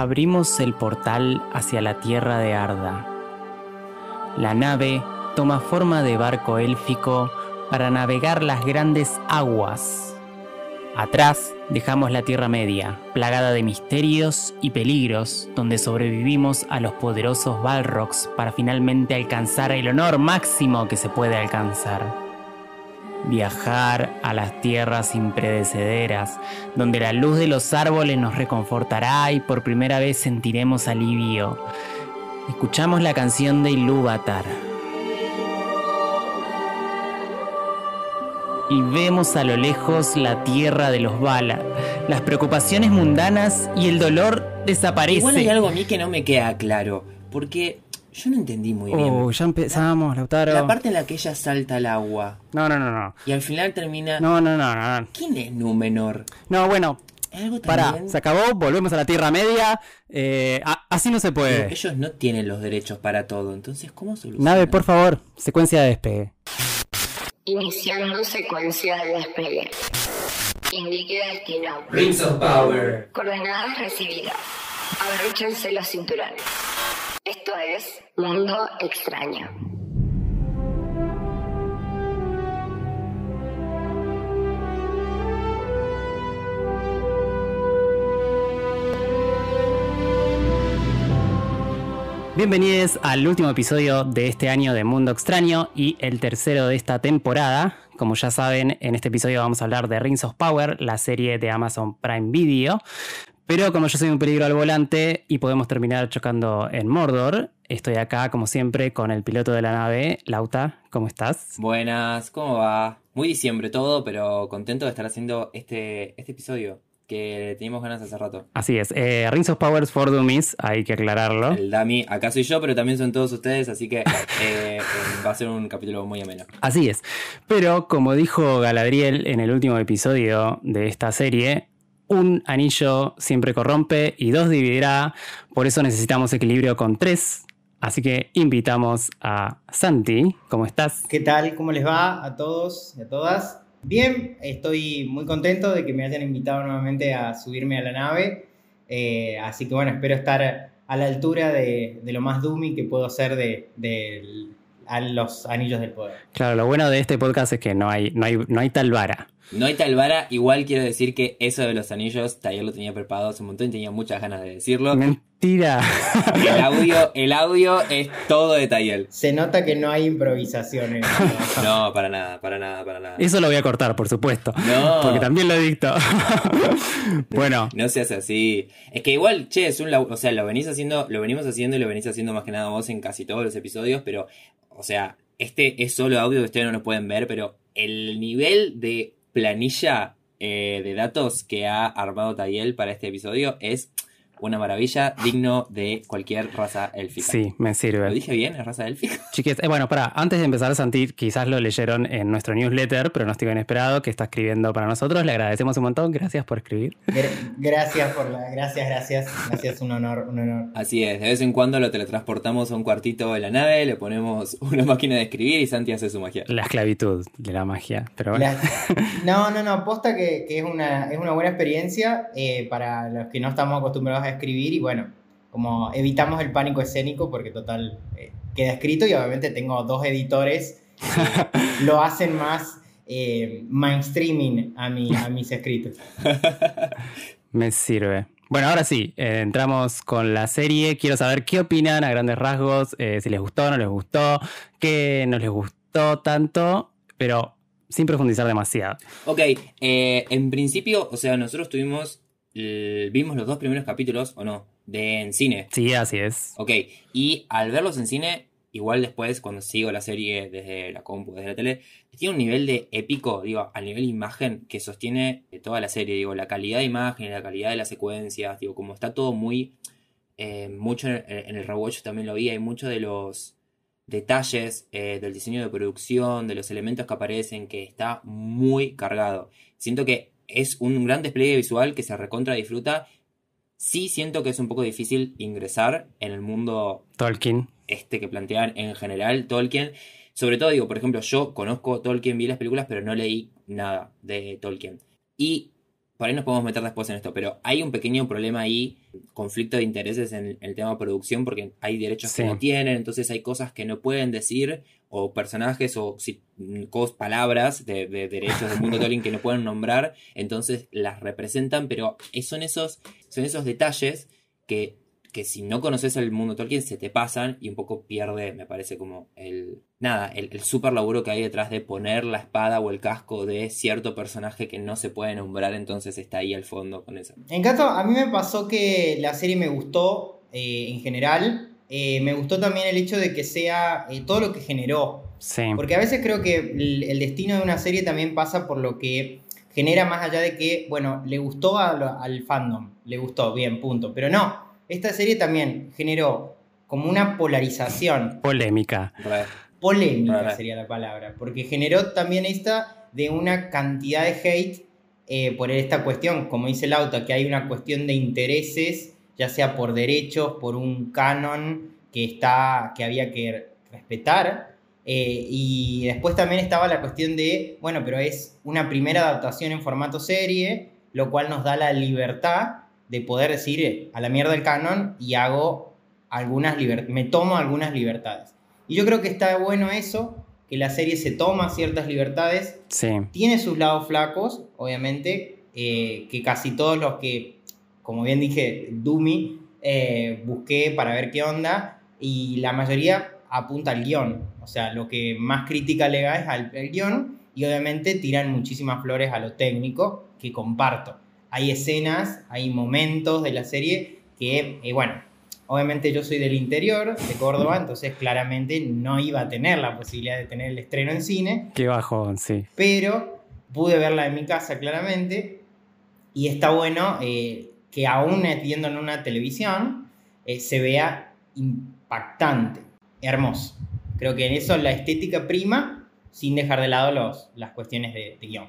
abrimos el portal hacia la tierra de Arda. La nave toma forma de barco élfico para navegar las grandes aguas. Atrás dejamos la Tierra Media, plagada de misterios y peligros, donde sobrevivimos a los poderosos Balrogs para finalmente alcanzar el honor máximo que se puede alcanzar viajar a las tierras impredecederas, donde la luz de los árboles nos reconfortará y por primera vez sentiremos alivio. Escuchamos la canción de Ilúvatar. Y vemos a lo lejos la tierra de los Valar. Las preocupaciones mundanas y el dolor desaparecen. Igual hay algo a mí que no me queda claro. Porque yo no entendí muy bien. Oh, ya empezamos, Lautaro. La parte en la que ella salta al agua. No, no, no, no. Y al final termina. No, no, no, no. ¿Quién es Númenor? No, bueno. ¿Algo Pará, se acabó, volvemos a la Tierra Media. eh, a- así no se Pero puede. ellos no tienen los derechos para todo. Entonces, ¿cómo solucionan? Nave, por favor, secuencia de despegue. Iniciando secuencia de despegue. Indique destino. Rings of Power. Coordenadas recibidas. Abróchense los cinturones. Esto es Mundo Extraño. Bienvenidos al último episodio de este año de Mundo Extraño y el tercero de esta temporada. Como ya saben, en este episodio vamos a hablar de Rings of Power, la serie de Amazon Prime Video. Pero como yo soy un peligro al volante y podemos terminar chocando en Mordor, estoy acá como siempre con el piloto de la nave, Lauta. ¿Cómo estás? Buenas, ¿cómo va? Muy diciembre todo, pero contento de estar haciendo este, este episodio que teníamos ganas hace rato. Así es, eh, Rings of Power for Dummies, hay que aclararlo. El Dami, acá soy yo, pero también son todos ustedes, así que eh, eh, va a ser un capítulo muy ameno. Así es. Pero como dijo Galadriel en el último episodio de esta serie, un anillo siempre corrompe y dos dividirá. Por eso necesitamos equilibrio con tres. Así que invitamos a Santi. ¿Cómo estás? ¿Qué tal? ¿Cómo les va a todos y a todas? Bien, estoy muy contento de que me hayan invitado nuevamente a subirme a la nave. Eh, así que bueno, espero estar a la altura de, de lo más dummy que puedo ser de, de a los anillos del poder. Claro, lo bueno de este podcast es que no hay, no hay, no hay tal vara. No hay tal vara, igual quiero decir que eso de los anillos, Taller lo tenía preparado hace un montón y tenía muchas ganas de decirlo. Mentira. El audio, el audio es todo de Tayel. Se nota que no hay improvisaciones. No, para nada, para nada, para nada. Eso lo voy a cortar, por supuesto. No. Porque también lo dicto. bueno, No seas así. Es que igual, che, es un o sea, lo venís haciendo, lo venimos haciendo y lo venís haciendo más que nada vos en casi todos los episodios, pero, o sea, este es solo audio que ustedes no lo pueden ver, pero el nivel de planilla eh, de datos que ha armado Tayel para este episodio es una maravilla, digno de cualquier raza élfica. sí, me ¿Lo sirve. dije bien? ¿Es raza élfica? Chiques, eh, bueno, para, antes de empezar, Santi, quizás lo leyeron en nuestro newsletter, pronóstico inesperado, que está escribiendo para nosotros. Le agradecemos un montón, gracias por escribir. Gra- Gracias por la. Gracias, gracias. Gracias, un honor, un honor. Así es, de vez en cuando lo teletransportamos a un cuartito de la nave, le ponemos una máquina de escribir y Santi hace su magia. La esclavitud de la magia, pero bueno. La- No, no, no, posta que, que es, una, es una buena experiencia eh, para los que no estamos acostumbrados a escribir y bueno, como evitamos el pánico escénico porque total eh, queda escrito y obviamente tengo dos editores que lo hacen más eh, mainstreaming a, mi, a mis escritos. Me sirve. Bueno, ahora sí, eh, entramos con la serie. Quiero saber qué opinan a grandes rasgos, eh, si les gustó, no les gustó, qué no les gustó tanto, pero sin profundizar demasiado. Ok, eh, en principio, o sea, nosotros tuvimos, el- vimos los dos primeros capítulos, ¿o no? De en cine. Sí, así es. Ok, y al verlos en cine, igual después, cuando sigo la serie desde la compu, desde la tele, tiene un nivel de épico, digo, al nivel imagen que sostiene eh, toda la serie, digo, la calidad de imagen, la calidad de las secuencias, digo, como está todo muy, eh, mucho en el, en el rewatch también lo vi, hay mucho de los detalles eh, del diseño de producción, de los elementos que aparecen, que está muy cargado. Siento que es un gran despliegue visual que se recontra disfruta. Sí siento que es un poco difícil ingresar en el mundo Tolkien. este que plantean en general Tolkien. Sobre todo, digo, por ejemplo, yo conozco Tolkien, vi las películas, pero no leí nada de Tolkien. Y por ahí nos podemos meter después en esto, pero hay un pequeño problema ahí, conflicto de intereses en el tema de producción, porque hay derechos que no tienen, entonces hay cosas que no pueden decir, o personajes o si, palabras de, derechos del mundo Tolkien que no pueden nombrar, entonces las representan, pero son esos, son esos detalles que que si no conoces el mundo Tolkien se te pasan y un poco pierde, me parece, como el. Nada, el, el super laburo que hay detrás de poner la espada o el casco de cierto personaje que no se puede nombrar, entonces está ahí al fondo con eso. En caso, a mí me pasó que la serie me gustó eh, en general. Eh, me gustó también el hecho de que sea eh, todo lo que generó. Sí. Porque a veces creo que el, destino de una serie también pasa por lo que genera más allá de que, bueno, le gustó al fandom, le gustó, bien, punto. Pero no, esta serie también generó como una polarización. Polémica. Polémica sería la palabra, porque generó también esta de una cantidad de hate eh, por esta cuestión, como dice el auto, que hay una cuestión de intereses, ya sea por derechos, por un canon que, está, que había que respetar. Eh, y después también estaba la cuestión de, bueno, pero es una primera adaptación en formato serie, lo cual nos da la libertad de poder decir a la mierda el canon y hago algunas me tomo algunas libertades. Y yo creo que está bueno eso, que la serie se toma ciertas libertades. Tiene sus lados flacos, obviamente, eh, que casi todos los que, como bien dije, Dumi, eh, busqué para ver qué onda, y la mayoría apunta al guion. O sea, lo que más crítica le da es al, al guion, y obviamente tiran muchísimas flores a lo técnico, que comparto hay escenas, hay momentos de la serie que, eh, bueno, obviamente yo soy del interior de Córdoba, entonces claramente no iba a tener la posibilidad de tener el estreno en cine. Qué bajón, sí. Pero pude verla en mi casa claramente y está bueno eh, que aún viendo en una televisión eh, se vea impactante, hermoso. Creo que en eso la estética prima sin dejar de lado los, las cuestiones de, de guion.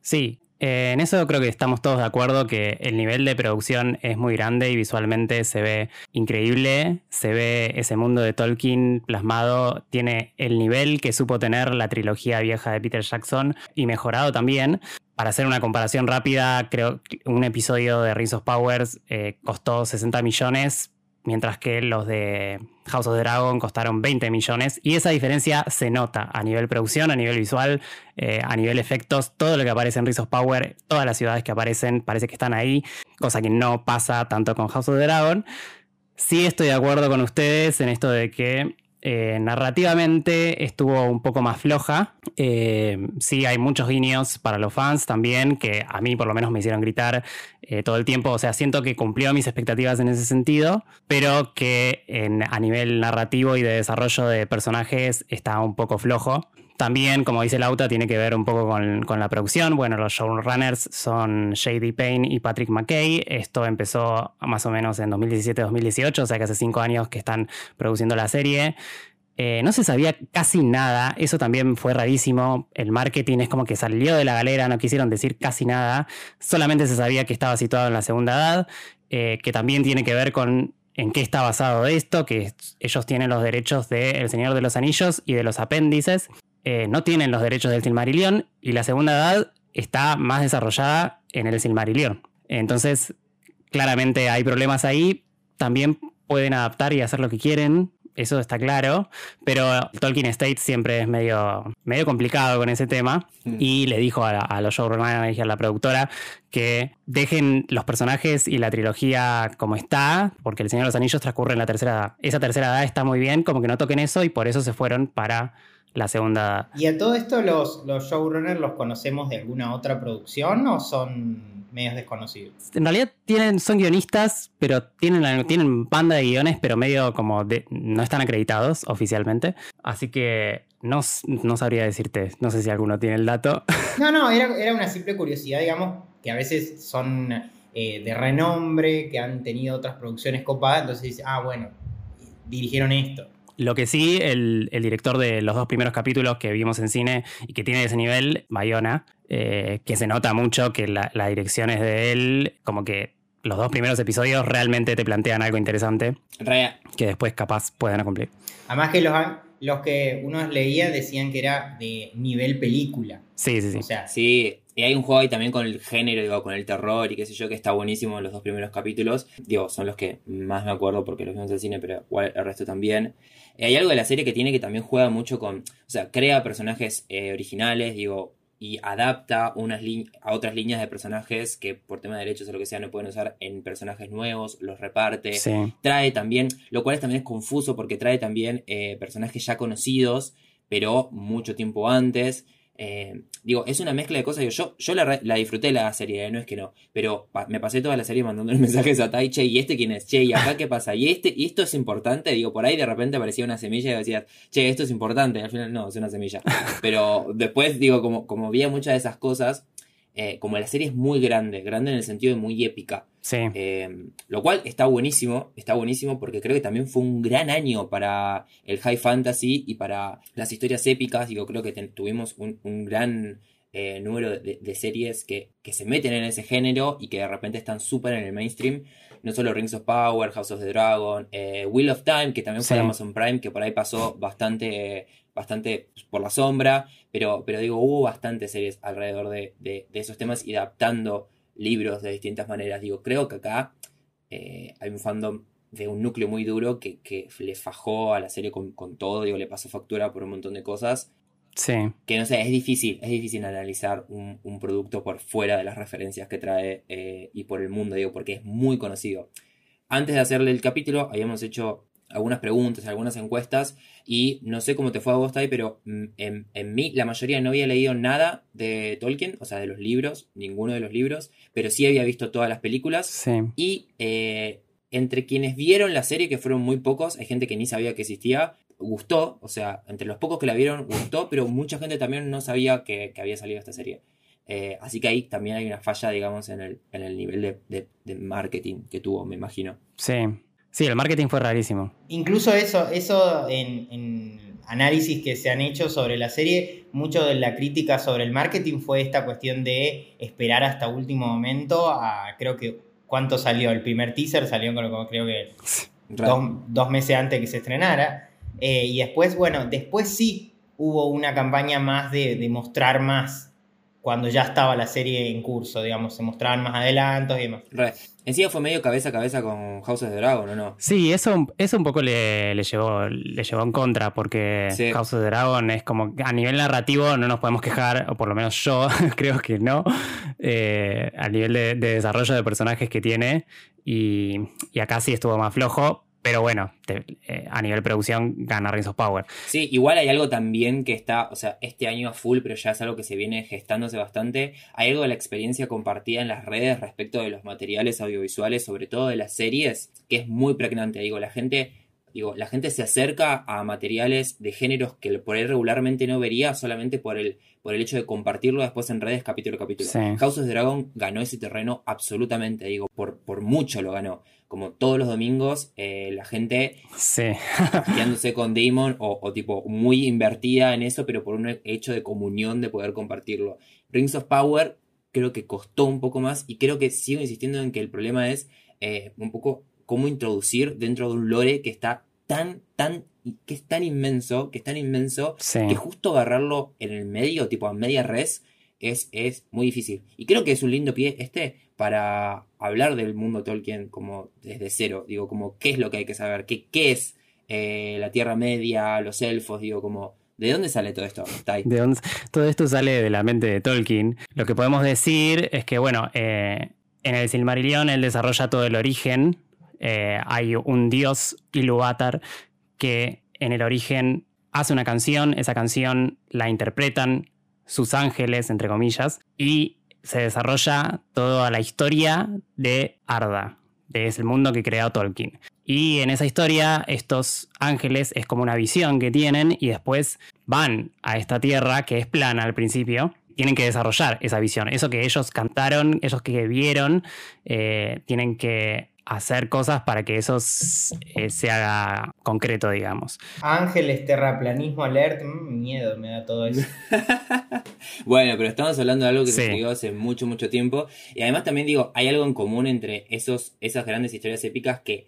Sí, eh, en eso creo que estamos todos de acuerdo que el nivel de producción es muy grande y visualmente se ve increíble, se ve ese mundo de Tolkien plasmado, tiene el nivel que supo tener la trilogía vieja de Peter Jackson y mejorado también. Para hacer una comparación rápida, creo que un episodio de Rings of Powers eh, costó 60 millones, mientras que los de House of Dragon costaron 20 millones y esa diferencia se nota a nivel producción, a nivel visual, eh, a nivel efectos, todo lo que aparece en Rise of Power, todas las ciudades que aparecen parece que están ahí, cosa que no pasa tanto con House of Dragon. Sí estoy de acuerdo con ustedes en esto de que eh, narrativamente estuvo un poco más floja. Eh, sí, hay muchos guiños para los fans también, que a mí por lo menos me hicieron gritar eh, todo el tiempo. O sea, siento que cumplió mis expectativas en ese sentido, pero que a nivel narrativo y de desarrollo de personajes está un poco flojo. También, como dice Lauta, tiene que ver un poco con, la producción. Bueno, los showrunners son Shady Payne y Patrick McKay. Esto empezó más o menos en 2017-2018, o sea que hace cinco años que están produciendo la serie. Eh, no se sabía casi nada, eso también fue rarísimo. El marketing es como que salió de la galera, no quisieron decir casi nada. Solamente se sabía que estaba situado en la segunda edad, eh, que también tiene que ver con en qué está basado esto, que ellos tienen los derechos de El Señor de los Anillos y de los apéndices. Eh, no tienen los derechos del Silmarillion y la segunda edad está más desarrollada en el Silmarillion. Entonces, claramente hay problemas ahí. También pueden adaptar y hacer lo que quieren, eso está claro, pero Tolkien State siempre es medio, medio complicado con ese tema mm. y le dijo a, los showrunners y a la productora que dejen los personajes y la trilogía como está, porque El Señor de los Anillos transcurre en la tercera edad. Esa tercera edad está muy bien, como que no toquen eso y por eso se fueron para la segunda. ¿Y a todo esto los, los showrunners los conocemos de alguna otra producción o son medios desconocidos? En realidad tienen, son guionistas, pero tienen, tienen banda de guiones, pero medio como de, no están acreditados oficialmente. Así que no, no sabría decirte, no sé si alguno tiene el dato. No, no, era, era una simple curiosidad, digamos, que a veces son eh, de renombre, que han tenido otras producciones copadas, entonces dice, ah, bueno, dirigieron esto. Lo que sí, el, director de los dos primeros capítulos que vimos en cine y que tiene ese nivel, Bayona, eh, que se nota mucho que la, dirección es de él, como que los dos primeros episodios realmente te plantean algo interesante Real. que después capaz puedan cumplir. Además que los los que uno leía decían que era de nivel película. Sí, sí, sí. O sea, Sí, y hay un juego ahí también con el género, digo, con el terror y qué sé yo, que está buenísimo en los dos primeros capítulos. Digo, son los que más me acuerdo porque los vimos en el cine, pero igual el resto también. Eh, hay algo de la serie que tiene que también juega mucho con, o sea, crea personajes eh, originales, digo, y adapta unas a otras líneas de personajes que por tema de derechos o lo que sea no pueden usar en personajes nuevos, los reparte Sí. trae también, lo cual también es confuso porque trae también eh, personajes ya conocidos, pero mucho tiempo antes. Eh, digo, es una mezcla de cosas. Digo, yo yo la, la disfruté la serie, eh, no es que no, pero pa- me pasé toda la serie mandando mensajes a Tai, che, ¿y este quién es? Che, ¿y acá qué pasa? ¿Y este esto es importante? Digo, por ahí de repente aparecía una semilla y decías, che, esto es importante. Y al final no, es una semilla. Pero después, digo, como, como veía muchas de esas cosas, eh, como la serie es muy grande, grande en el sentido de muy épica. Sí. Eh, lo cual está buenísimo, está buenísimo porque creo que también fue un gran año para el high fantasy y para las historias épicas. Digo, creo que tuvimos un, un gran eh, número de, de series que, que se meten en ese género y que de repente están súper en el mainstream. No solo Rings of Power, House of the Dragon, eh, Wheel of Time, que también fue Sí. de Amazon Prime, que por ahí pasó bastante, bastante por la sombra. Pero, pero digo, hubo bastantes series alrededor de, de- de esos temas y adaptando libros de distintas maneras. Digo, creo que acá eh, hay un fandom de un núcleo muy duro que, que le fajó a la serie con, con todo, digo, le pasó factura por un montón de cosas. Sí. Que no sé, es difícil, es difícil analizar un, un producto por fuera de las referencias que trae eh, y por el mundo, digo, porque es muy conocido. Antes de hacerle el capítulo, habíamos hecho algunas preguntas, algunas encuestas, y no sé cómo te fue a vos, Tai, pero mm, en, en mí la mayoría no había leído nada de Tolkien, o sea, de los libros, ninguno de los libros, pero sí había visto todas las películas. Sí. Y eh, entre quienes vieron la serie, que fueron muy pocos, hay gente que ni sabía que existía, gustó, o sea, entre los pocos que la vieron gustó, pero mucha gente también no sabía que, que había salido esta serie. Eh, así que ahí también hay una falla, digamos, en el, en el nivel de, de- de marketing que tuvo, me imagino. Sí. Sí, el marketing fue rarísimo. Incluso eso, eso en, en análisis que se han hecho sobre la serie, mucho de la crítica sobre el marketing fue esta cuestión de esperar hasta último momento a, creo que, ¿cuánto salió? El primer teaser salió creo que dos, dos meses antes que se estrenara. Eh, y después, bueno, después sí hubo una campaña más de, de mostrar más cuando ya estaba la serie en curso, digamos, se mostraban más adelantos y demás. Re. Encima fue medio cabeza a cabeza con House of the Dragon, ¿o no? Sí, eso, eso un poco le, le llevó, le llevó en contra, porque Sí. House of the Dragon es como que a nivel narrativo no nos podemos quejar, o por lo menos yo creo que no, eh, a nivel de, de desarrollo de personajes que tiene, y, y acá sí estuvo más flojo, pero bueno, te- eh, a nivel producción gana Rings of Power. Sí, igual hay algo también que está, o sea, este año a full, pero ya es algo que se viene gestándose bastante. Hay algo de la experiencia compartida en las redes respecto de los materiales audiovisuales, sobre todo de las series, que es muy pregnante. Digo, la gente, digo, la gente se acerca a materiales de géneros que por ahí regularmente no vería solamente por el, por el hecho de compartirlo después en redes capítulo a capítulo. Sí. House of Dragon ganó ese terreno absolutamente, digo, por, por mucho lo ganó. Como todos los domingos, eh, la gente Sí, con Damon o, o tipo muy invertida en eso, pero por un hecho de comunión de poder compartirlo. Rings of Power creo que costó un poco más y creo que sigo insistiendo en que el problema es eh, un poco cómo introducir dentro de un lore que está tan, tan, que es tan inmenso, que es tan inmenso, sí. que justo agarrarlo en el medio, tipo a media res, es, es muy difícil. Y creo que es un lindo pie este para hablar del mundo Tolkien como desde cero. Digo, como qué es lo que hay que saber, qué, qué es eh, la Tierra Media, los elfos, digo, como ¿de dónde sale todo esto? De dónde- todo esto sale de la mente de Tolkien. Lo que podemos decir es que, bueno, eh, en el Silmarillion él desarrolla todo el origen. Eh, hay un dios, Ilúvatar, que en el origen hace una canción, esa canción la interpretan sus ángeles, entre comillas, y se desarrolla toda la historia de Arda, de ese mundo que creó Tolkien. Y en esa historia, estos ángeles es como una visión que tienen y después van a esta tierra que es plana al principio. Tienen que desarrollar esa visión. Eso que ellos cantaron, ellos que vieron, eh, tienen que hacer cosas para que eso eh, se haga concreto, digamos. Ángeles, terraplanismo alert, mm, miedo me da todo eso. Bueno, pero estamos hablando de algo que Sí. se hace mucho, mucho tiempo. Y además también digo, hay algo en común entre esos, esas grandes historias épicas que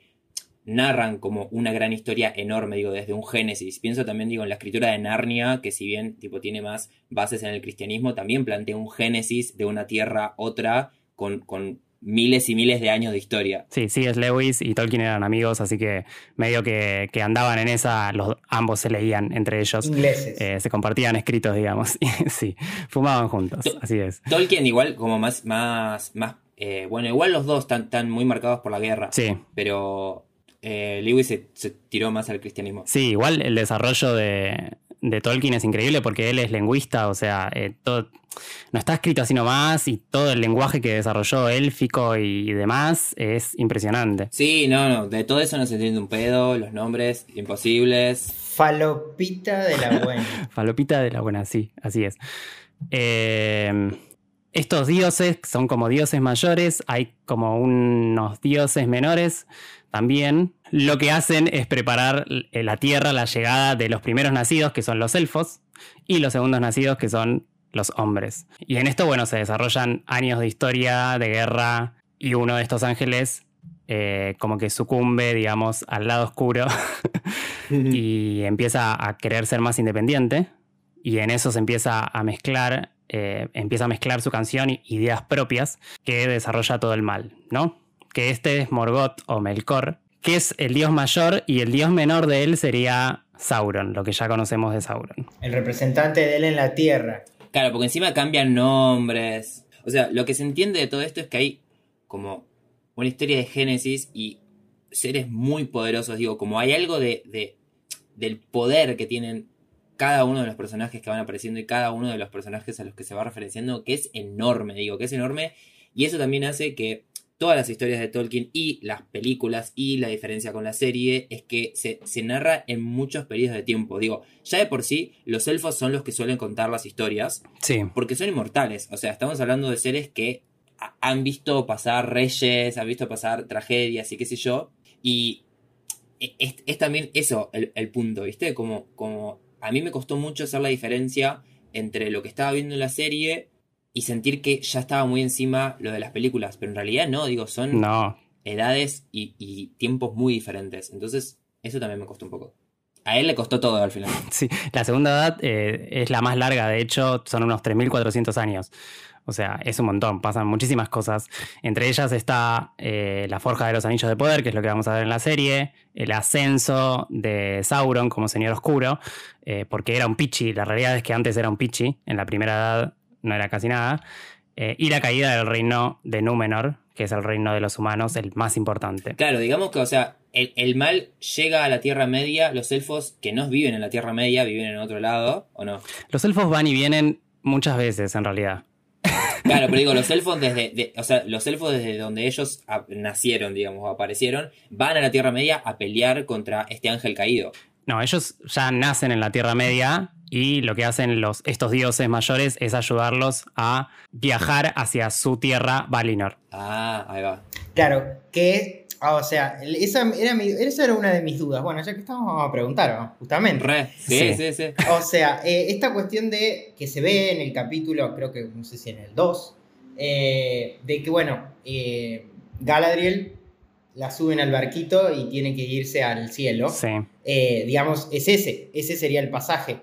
narran como una gran historia enorme, digo, desde un génesis. Pienso también, digo, en la escritura de Narnia, que si bien tipo tiene más bases en el cristianismo, también plantea un génesis de una tierra otra con, con miles y miles de años de historia. Sí, sí, es Lewis y Tolkien eran amigos, así que medio que, que andaban en esa, los, ambos se leían entre ellos. Ingleses. Eh, se compartían escritos, digamos. sí, fumaban juntos, To- así es. Tolkien igual como más, más, más, eh, bueno, igual los dos están, están muy marcados por la guerra, Sí, pero eh, Lewis se, se tiró más al cristianismo. sí, igual el desarrollo de, de Tolkien es increíble porque él es lingüista, o sea, eh, todo, no está escrito así nomás y todo el lenguaje que desarrolló élfico y demás es impresionante. Sí, no, no, de todo eso no se entiende un pedo, los nombres imposibles. Falopita de la buena. Falopita de la buena, sí, así es. Eh, estos dioses son como dioses mayores, hay como unos dioses menores también. Lo que hacen es preparar la tierra, la llegada de los primeros nacidos, que son los elfos, y los segundos nacidos, que son los hombres. Y en esto, bueno, se desarrollan años de historia, de guerra, y uno de estos ángeles eh, como que sucumbe, digamos, al lado oscuro y empieza a querer ser más independiente y en eso se empieza a mezclar, eh, empieza a mezclar su canción y ideas propias que desarrolla todo el mal, ¿no? Que este es Morgoth o Melkor, que es el dios mayor y el dios menor de él sería Sauron, lo que ya conocemos de Sauron. El representante de él en la tierra. Claro, porque encima cambian nombres. O sea, lo que se entiende de todo esto es que hay como una historia de Génesis y seres muy poderosos. Digo, como hay algo de, de- del poder que tienen cada uno de los personajes que van apareciendo y cada uno de los personajes a los que se va referenciando, que es enorme, digo, que es enorme. Y eso también hace que todas las historias de Tolkien y las películas y la diferencia con la serie es que se, se narra en muchos periodos de tiempo. Digo, ya de por sí, los elfos son los que suelen contar las historias Sí, porque son inmortales. O sea, estamos hablando de seres que ha- han visto pasar reyes, han visto pasar tragedias y qué sé yo. Y e- es, es también eso el, el punto, ¿viste? Como, como a mí me costó mucho hacer la diferencia entre lo que estaba viendo en la serie y sentir que ya estaba muy encima lo de las películas. Pero en realidad no, digo, son no, edades y, y tiempos muy diferentes. Entonces, eso también me costó un poco. A él le costó todo al final. sí. La segunda edad eh, es la más larga, de hecho, son unos 3.400 años. O sea, es un montón, pasan muchísimas cosas. Entre ellas está eh, la Forja de los Anillos de Poder, que es lo que vamos a ver en la serie, el ascenso de Sauron como Señor Oscuro, eh, porque era un Pichi, la realidad es que antes era un Pichi, en la primera edad no era casi nada, eh, y la caída del reino de Númenor, que es el reino de los humanos, el más importante. Claro, digamos que, o sea, el, el mal llega a la Tierra Media, los elfos que no viven en la Tierra Media viven en otro lado, ¿o no? Los elfos van y vienen muchas veces, en realidad. Claro, pero digo, los elfos desde, de- o sea, los elfos desde donde ellos nacieron, digamos, o aparecieron, van a la Tierra Media a pelear contra este ángel caído. No, ellos ya nacen en la Tierra Media y lo que hacen los, estos dioses mayores es ayudarlos a viajar hacia su tierra Valinor. Ah, ahí va. Claro, que, ah, o sea, esa era, mi- esa era una de mis dudas. Bueno, ya que estamos, vamos a preguntar, ¿no? justamente. Re, sí, Sí. sí, sí. O sea, eh, esta cuestión de que se ve en el capítulo, creo que no sé si en el 2, eh, de que, bueno, eh, Galadriel la suben al barquito y tiene que irse al cielo. Sí. Eh, digamos, es ese, ese sería el pasaje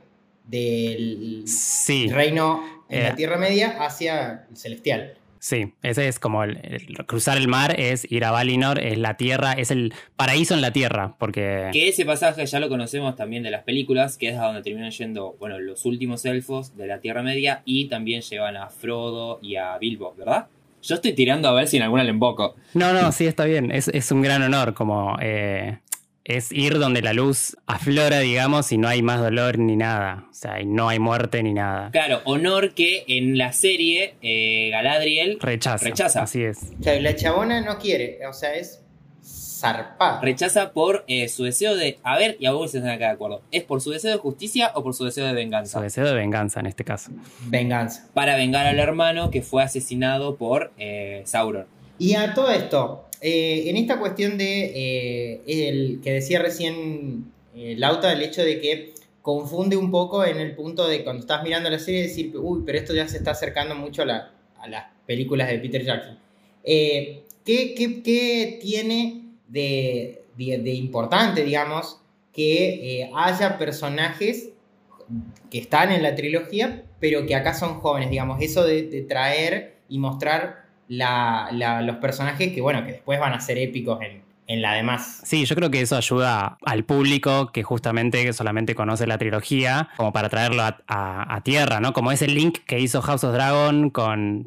del Sí, reino en Eh. la Tierra Media hacia el celestial. sí. Ese es como el, el- cruzar el mar, es ir a Valinor, es la tierra, es el paraíso en la tierra, porque Que ese pasaje ya lo conocemos también de las películas, que es a donde terminan yendo, bueno, los últimos elfos de la Tierra Media y también llevan a Frodo y a Bilbo, ¿verdad? Yo estoy tirando a ver si en alguna le emboco. No, no, sí, está bien. Es, es un gran honor, como eh, es ir donde la luz aflora, digamos, y no hay más dolor ni nada. O sea, y no hay muerte ni nada. Claro, honor que en la serie eh, Galadriel Rechaza. Rechaza. Así es. O sea, la chabona no quiere, o sea, es zarpada. rechaza por eh, su deseo de. A ver, y a vos se están acá de acuerdo. ¿Es por su deseo de justicia o por su deseo de Su venganza? deseo de venganza en este caso. Venganza. Para vengar al hermano que fue asesinado por eh, Sauron. Y a todo esto, eh, en esta cuestión de eh, el que decía recién eh, Lauta, el hecho de que confunde un poco en el punto de cuando estás mirando la serie decir, uy, pero esto ya se está acercando mucho a, la- a las películas de Peter Jackson. Eh, ¿qué, qué- qué tiene de, de, importante, digamos, que eh, haya personajes que están en la trilogía, pero que acá son jóvenes, digamos, eso de, traer y mostrar la- los personajes que, bueno, que después van a ser épicos en, en la demás. Sí, yo creo que eso ayuda al público que justamente solamente conoce la trilogía, como para traerlo a, a- tierra, ¿no? Como ese link que hizo House of Dragon con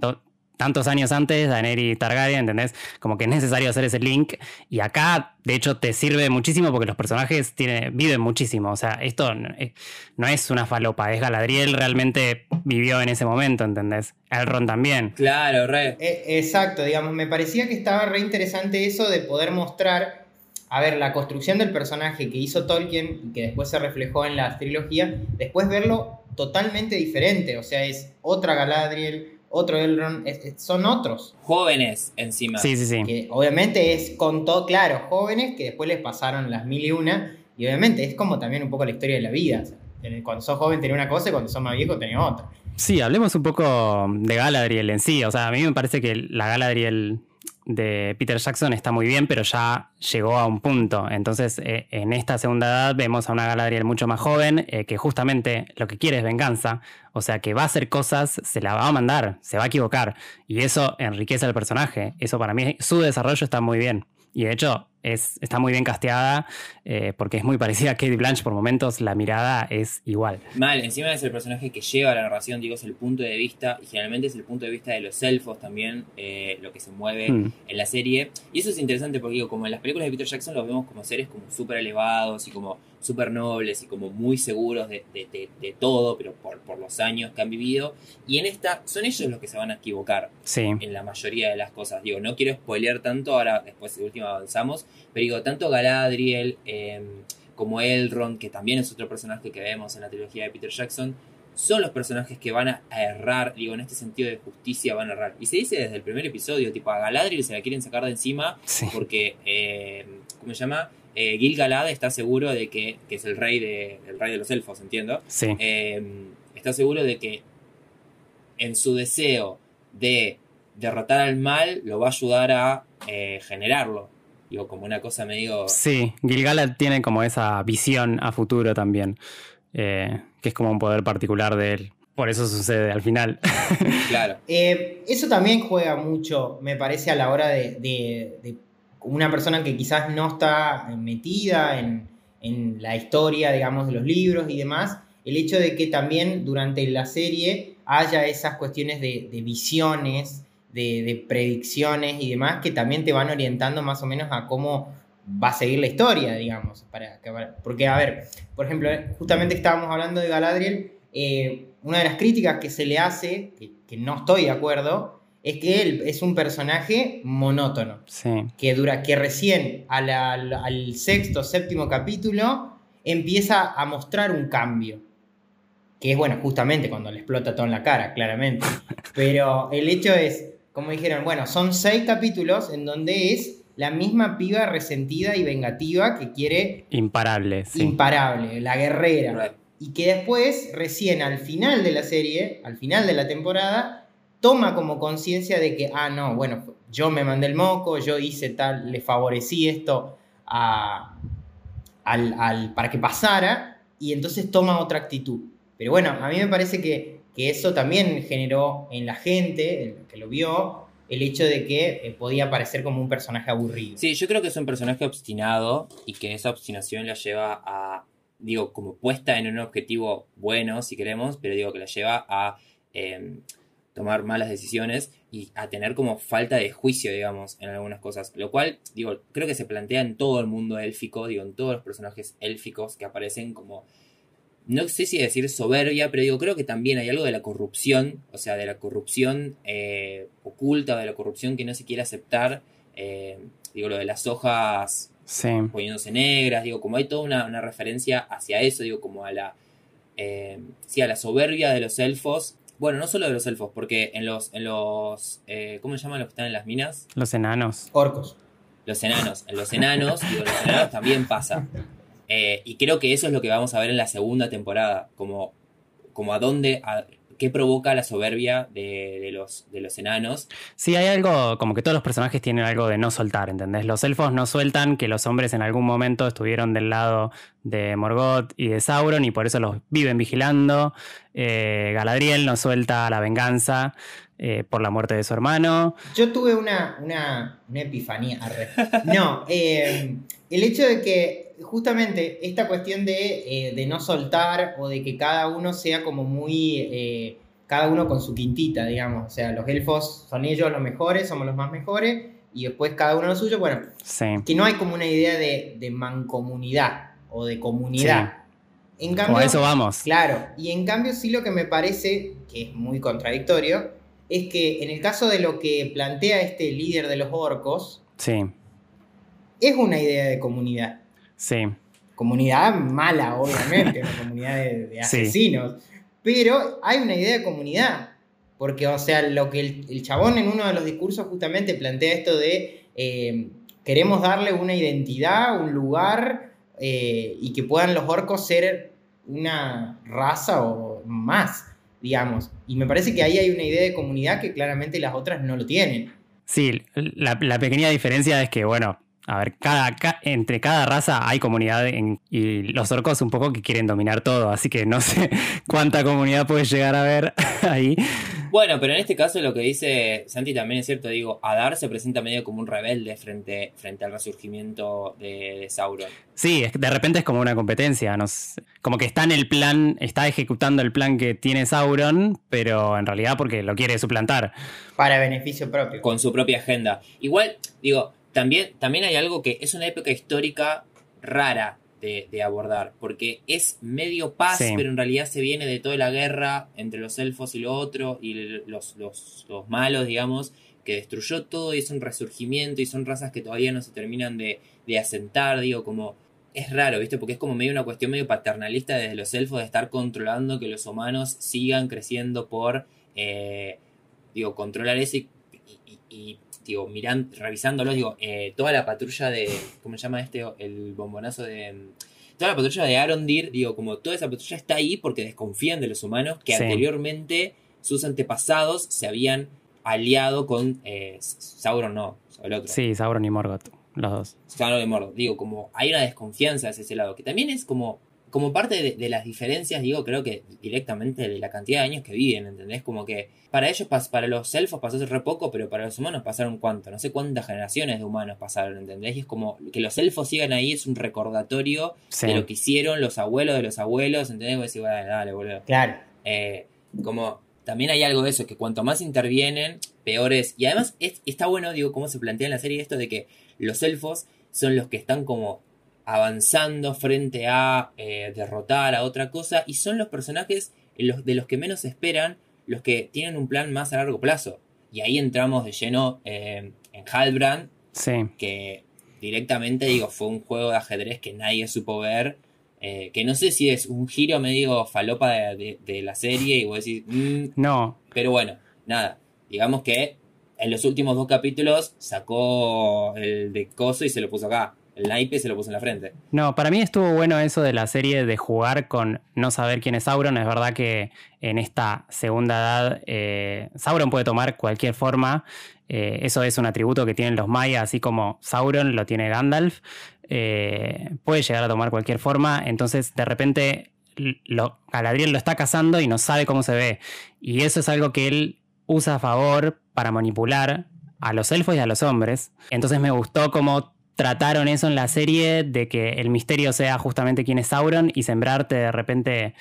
tantos años antes, Daenerys Targaryen, ¿entendés? Como que es necesario hacer ese link. Y acá, de hecho, te sirve muchísimo porque los personajes tienen, viven muchísimo. O sea, esto no es- no es una falopa, es Galadriel realmente vivió en ese momento, ¿entendés? Elrond también. Claro, re. E- exacto, digamos, me parecía que estaba re interesante eso de poder mostrar, a ver, la construcción del personaje que hizo Tolkien y que después se reflejó en la trilogía, después verlo totalmente diferente, o sea, es otra Galadriel, otro Elrond, es- es- son otros, Jóvenes encima. Sí, sí, sí. que obviamente es con todo, claro, jóvenes que después les pasaron las mil y una, y obviamente es como también un poco la historia de la vida, o sea, cuando sos joven tenía una cosa y cuando sos más viejo tenía otra. Sí, hablemos un poco de Galadriel en sí. O sea, a mí me parece que la Galadriel de Peter Jackson está muy bien, pero ya llegó a un punto. Entonces, eh, en esta segunda edad vemos a una Galadriel mucho más joven, eh, que justamente lo que quiere es venganza. O sea, que va a hacer cosas, se la va a mandar, se va a equivocar. Y eso enriquece al personaje. Eso para mí, su desarrollo está muy bien. Y de hecho, es, está muy bien casteada eh, porque es muy parecida a Kate Blanche por momentos. La mirada es igual. Mal, encima es el personaje que lleva la narración, digo, es el punto de vista, y generalmente es el punto de vista de los elfos también, eh, lo que se mueve Mm. en la serie. Y eso es interesante porque, digo, como en las películas de Peter Jackson los vemos como seres como súper elevados y como súper nobles y como muy seguros de, de- de- de todo, pero por, por los años que han vivido. Y en esta son ellos los que se van a equivocar Sí. en la mayoría de las cosas. Digo, no quiero spoilear tanto, ahora después de última avanzamos, pero digo, tanto Galadriel eh, como Elrond, que también es otro personaje que vemos en la trilogía de Peter Jackson, son los personajes que van a errar, digo, en este sentido de justicia van a errar. Y se dice desde el primer episodio, tipo, a Galadriel se la quieren sacar de encima Sí. porque, eh, ¿cómo se llama? Eh, Gil Galad está seguro de que, que es el rey de, el rey de los elfos, entiendo. Sí. Eh, está seguro de que en su deseo de derrotar al mal lo va a ayudar a eh, generarlo. Digo, como una cosa medio... Sí, Gilgalad tiene como esa visión a futuro también, eh, que es como un poder particular de él. Por eso sucede al final. Claro. Eh, eso también juega mucho, me parece, a la hora de, de- de una persona que quizás no está metida en, en la historia, digamos, de los libros y demás, el hecho de que también durante la serie haya esas cuestiones de, de visiones, de, de predicciones y demás, que también te van orientando más o menos a cómo va a seguir la historia, digamos. Para, que- porque, a ver, por ejemplo, justamente estábamos hablando de Galadriel, eh, una de las críticas que se le hace, que, que no estoy de acuerdo, es que él es un personaje monótono, sí. que, dura, que recién a la- al, al sexto, séptimo capítulo empieza a mostrar un cambio. Que es, bueno, justamente cuando le explota todo en la cara, claramente. Pero el hecho es, como dijeron, bueno, son seis capítulos en donde es la misma piba resentida y vengativa que quiere Imparable, sí. imparable, la guerrera. Y que después, recién al final de la serie, al final de la temporada, toma como conciencia de que, ah, no, bueno, yo me mandé el moco, yo hice tal, le favorecí esto a, al, al- para que pasara, y entonces toma otra actitud. Pero bueno, a mí me parece que, que eso también generó en la gente, que lo vio, el hecho de que eh, podía parecer como un personaje aburrido. Sí, yo creo que es un personaje obstinado y que esa obstinación la lleva a, digo, como puesta en un objetivo bueno, si queremos, pero digo que la lleva a eh, tomar malas decisiones y a tener como falta de juicio, digamos, en algunas cosas. Lo cual, digo, creo que se plantea en todo el mundo élfico, digo, en todos los personajes élficos que aparecen como no sé si decir soberbia, pero digo, creo que también hay algo de la corrupción, o sea, de la corrupción eh, oculta, de la corrupción que no se quiere aceptar. eh, digo, lo de las hojas Sí. poniéndose negras, digo, como hay toda una, una referencia hacia eso, digo, como a la, eh, sí, a la soberbia de los elfos. Bueno, no solo de los elfos, porque en los, en los, eh, ¿cómo se llaman los que están en las minas? Los enanos. Orcos. Los enanos. En los enanos, digo, los enanos también pasa. Eh, y creo que eso es lo que vamos a ver en la segunda temporada. Como, como a dónde. a- qué provoca la soberbia de, de los, de los enanos. Sí, hay algo, como que todos los personajes tienen algo de no soltar, ¿entendés? Los elfos no sueltan que los hombres en algún momento estuvieron del lado de Morgoth y de Sauron y por eso los viven vigilando. Eh, Galadriel no suelta la venganza eh, por la muerte de su hermano. Yo tuve una, una, una epifanía. No, eh, el hecho de que justamente esta cuestión de, eh, de no soltar o de que cada uno sea como muy... eh, cada uno con su quintita, digamos. O sea, los elfos son ellos los mejores, somos los más mejores, y después cada uno lo suyo. Bueno, Sí. que no hay como una idea de, de mancomunidad o de comunidad. En Como a eso vamos. Claro, y en cambio sí lo que me parece, que es muy contradictorio, es que en el caso de lo que plantea este líder de los orcos, Sí, es una idea de comunidad. Sí. Comunidad mala, obviamente, una comunidad de, de Sí. asesinos. Pero hay una idea de comunidad. Porque, o sea, lo que el, el chabón en uno de los discursos justamente plantea esto de eh, queremos darle una identidad, un lugar, eh, y que puedan los orcos ser una raza o más, digamos. Y me parece que ahí hay una idea de comunidad que claramente las otras no lo tienen. Sí, la, la pequeña diferencia es que, bueno, a ver, cada, ca- entre cada raza hay comunidad en- y los orcos un poco que quieren dominar todo, así que no sé cuánta comunidad puede llegar a haber ahí. Bueno, pero en este caso lo que dice Santi también es cierto, digo, Adar se presenta medio como un rebelde frente, frente al resurgimiento de, de Sauron. Sí, de repente es como una competencia, no sé, como que está en el plan, está ejecutando el plan que tiene Sauron, pero en realidad porque lo quiere suplantar. Para beneficio propio. con su propia agenda. Igual, digo, también, también hay algo que es una época histórica rara de, de abordar, porque es medio paz, Sí. pero en realidad se viene de toda la guerra entre los elfos y lo otro, y los, los, los malos, digamos, que destruyó todo y es un resurgimiento y son razas que todavía no se terminan de, de asentar, digo, como... Es raro, ¿viste? Porque es como medio una cuestión medio paternalista desde los elfos de estar controlando que los humanos sigan creciendo por, eh, digo, controlar eso y, y- y- y, digo, miran, revisándolos, digo, eh, toda la patrulla de, ¿cómo se llama este? El bombonazo de... Toda la patrulla de Arondir, digo, como toda esa patrulla está ahí porque desconfían de los humanos que Sí. anteriormente sus antepasados se habían aliado con eh, Sauron, no, el otro. Sí, Sauron y Morgoth, los dos. Sauron de Mordor. Digo, como hay una desconfianza hacia ese lado, que también es como, como parte de, de las diferencias, digo, creo que directamente de la cantidad de años que viven, ¿entendés? Como que para ellos, para los elfos pasó hace re poco, pero para los humanos pasaron cuánto, no sé cuántas generaciones de humanos pasaron, ¿entendés? Y es como que los elfos sigan ahí es un recordatorio Sí. de lo que hicieron los abuelos de los abuelos, ¿entendés? Vos decís, bueno, dale, boludo. Claro. Eh, como también hay algo de eso, que cuanto más intervienen, peor es. Y además es- está bueno, digo, cómo se plantea en la serie esto de que los elfos son los que están como avanzando frente a eh, derrotar a otra cosa y son los personajes los- de los que menos esperan, los que tienen un plan más a largo plazo. Y ahí entramos de lleno eh, en Halbrand, Sí. que directamente digo, fue un juego de ajedrez que nadie supo ver. eh, que no sé si es un giro medio falopa de, de- de la serie y vos decís, "Mm", No, pero bueno, nada. Digamos que en los últimos dos capítulos sacó el de coso y se lo puso acá. El naipe se lo puso en la frente. No, para mí estuvo bueno eso de la serie de jugar con no saber quién es Sauron. Es verdad que en esta segunda edad eh, Sauron puede tomar cualquier forma. Eh, eso es un atributo que tienen los mayas, así como Sauron lo tiene Gandalf. Eh, puede llegar a tomar cualquier forma. Entonces, de repente, Galadriel lo está cazando y no sabe cómo se ve. Y eso es algo que él usa a favor para manipular a los elfos y a los hombres. Entonces me gustó cómo trataron eso en la serie, de que el misterio sea justamente quién es Sauron y sembrarte de repente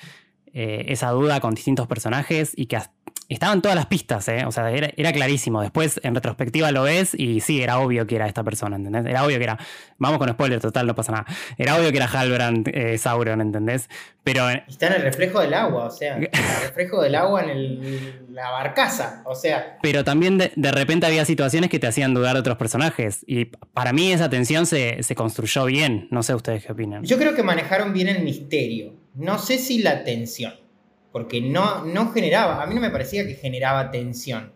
eh, esa duda con distintos personajes y que as- estaban todas las pistas, ¿eh? o sea, era, era clarísimo. Después en retrospectiva lo ves y sí, era obvio que era esta persona, ¿entendés? Era obvio que era, vamos con spoiler total, no pasa nada. Era obvio que era Halbrand eh, Sauron, ¿entendés? Pero Está en el reflejo del agua, o sea, el reflejo del agua en el- la barcaza, o sea, Pero también de, de repente había situaciones que te hacían dudar de otros personajes. Y para mí esa tensión se, se construyó bien. No sé ustedes qué opinan. yo creo que manejaron bien el misterio. No sé si la tensión, porque no, no generaba, a mí no me parecía que generaba tensión.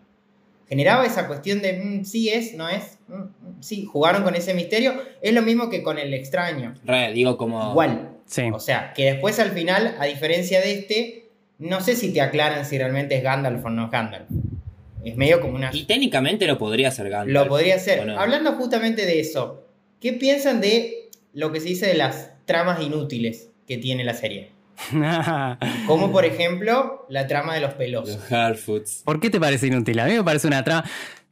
Generaba esa cuestión de, mm, sí es, no es, mm, mm, sí, jugaron con ese misterio. Es lo mismo que con el extraño. Re, digo como... Igual. Sí, O sea, que después al final, a diferencia de este, no sé si te aclaran si realmente es Gandalf o no es Gandalf. Es medio como una... Y técnicamente lo podría hacer Gandalf. Lo podría hacer. ¿o no? Hablando justamente de eso, ¿qué piensan de lo que se dice de las tramas inútiles que tiene la serie? Como por ejemplo la trama de los pelos. Los Harfoots. ¿Por qué te parece inútil? A mí me parece una trama.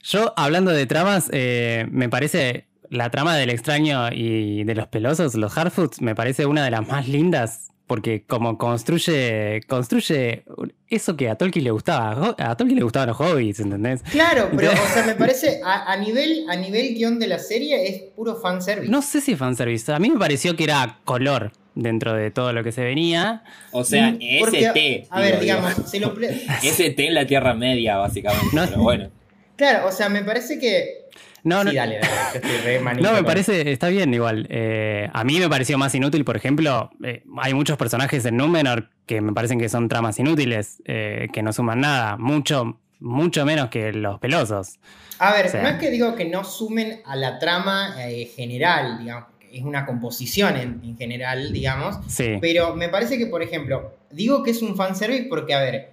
Yo, hablando de tramas, eh, me parece la trama del extraño y de los pelosos, los Harfoots, me parece una de las más lindas. Porque como construye, construye eso que a Tolkien le gustaba. A Tolkien le gustaban los hobbits, ¿entendés? Claro, pero o sea, me parece a, a nivel, a nivel guion de la serie es puro fanservice. No sé si es fanservice. A mí me pareció que era color dentro de todo lo que se venía. O sea, Mm, porque, ST. A ver, digo, digamos, se lo. ST en la Tierra Media, básicamente. No. Pero bueno. Claro, o sea, me parece que. No, sí, no, dale, dale, yo estoy re No, me con- parece, está bien igual. Eh, a mí me pareció más inútil, por ejemplo, eh, hay muchos personajes en Númenor que me parecen que son tramas inútiles, eh, que no suman nada, mucho, mucho menos que los pelosos. A ver, O sea- no es que digo que no sumen a la trama eh, general, digamos, es una composición en, en general, digamos, Sí, pero me parece que, por ejemplo, digo que es un fanservice porque, a ver,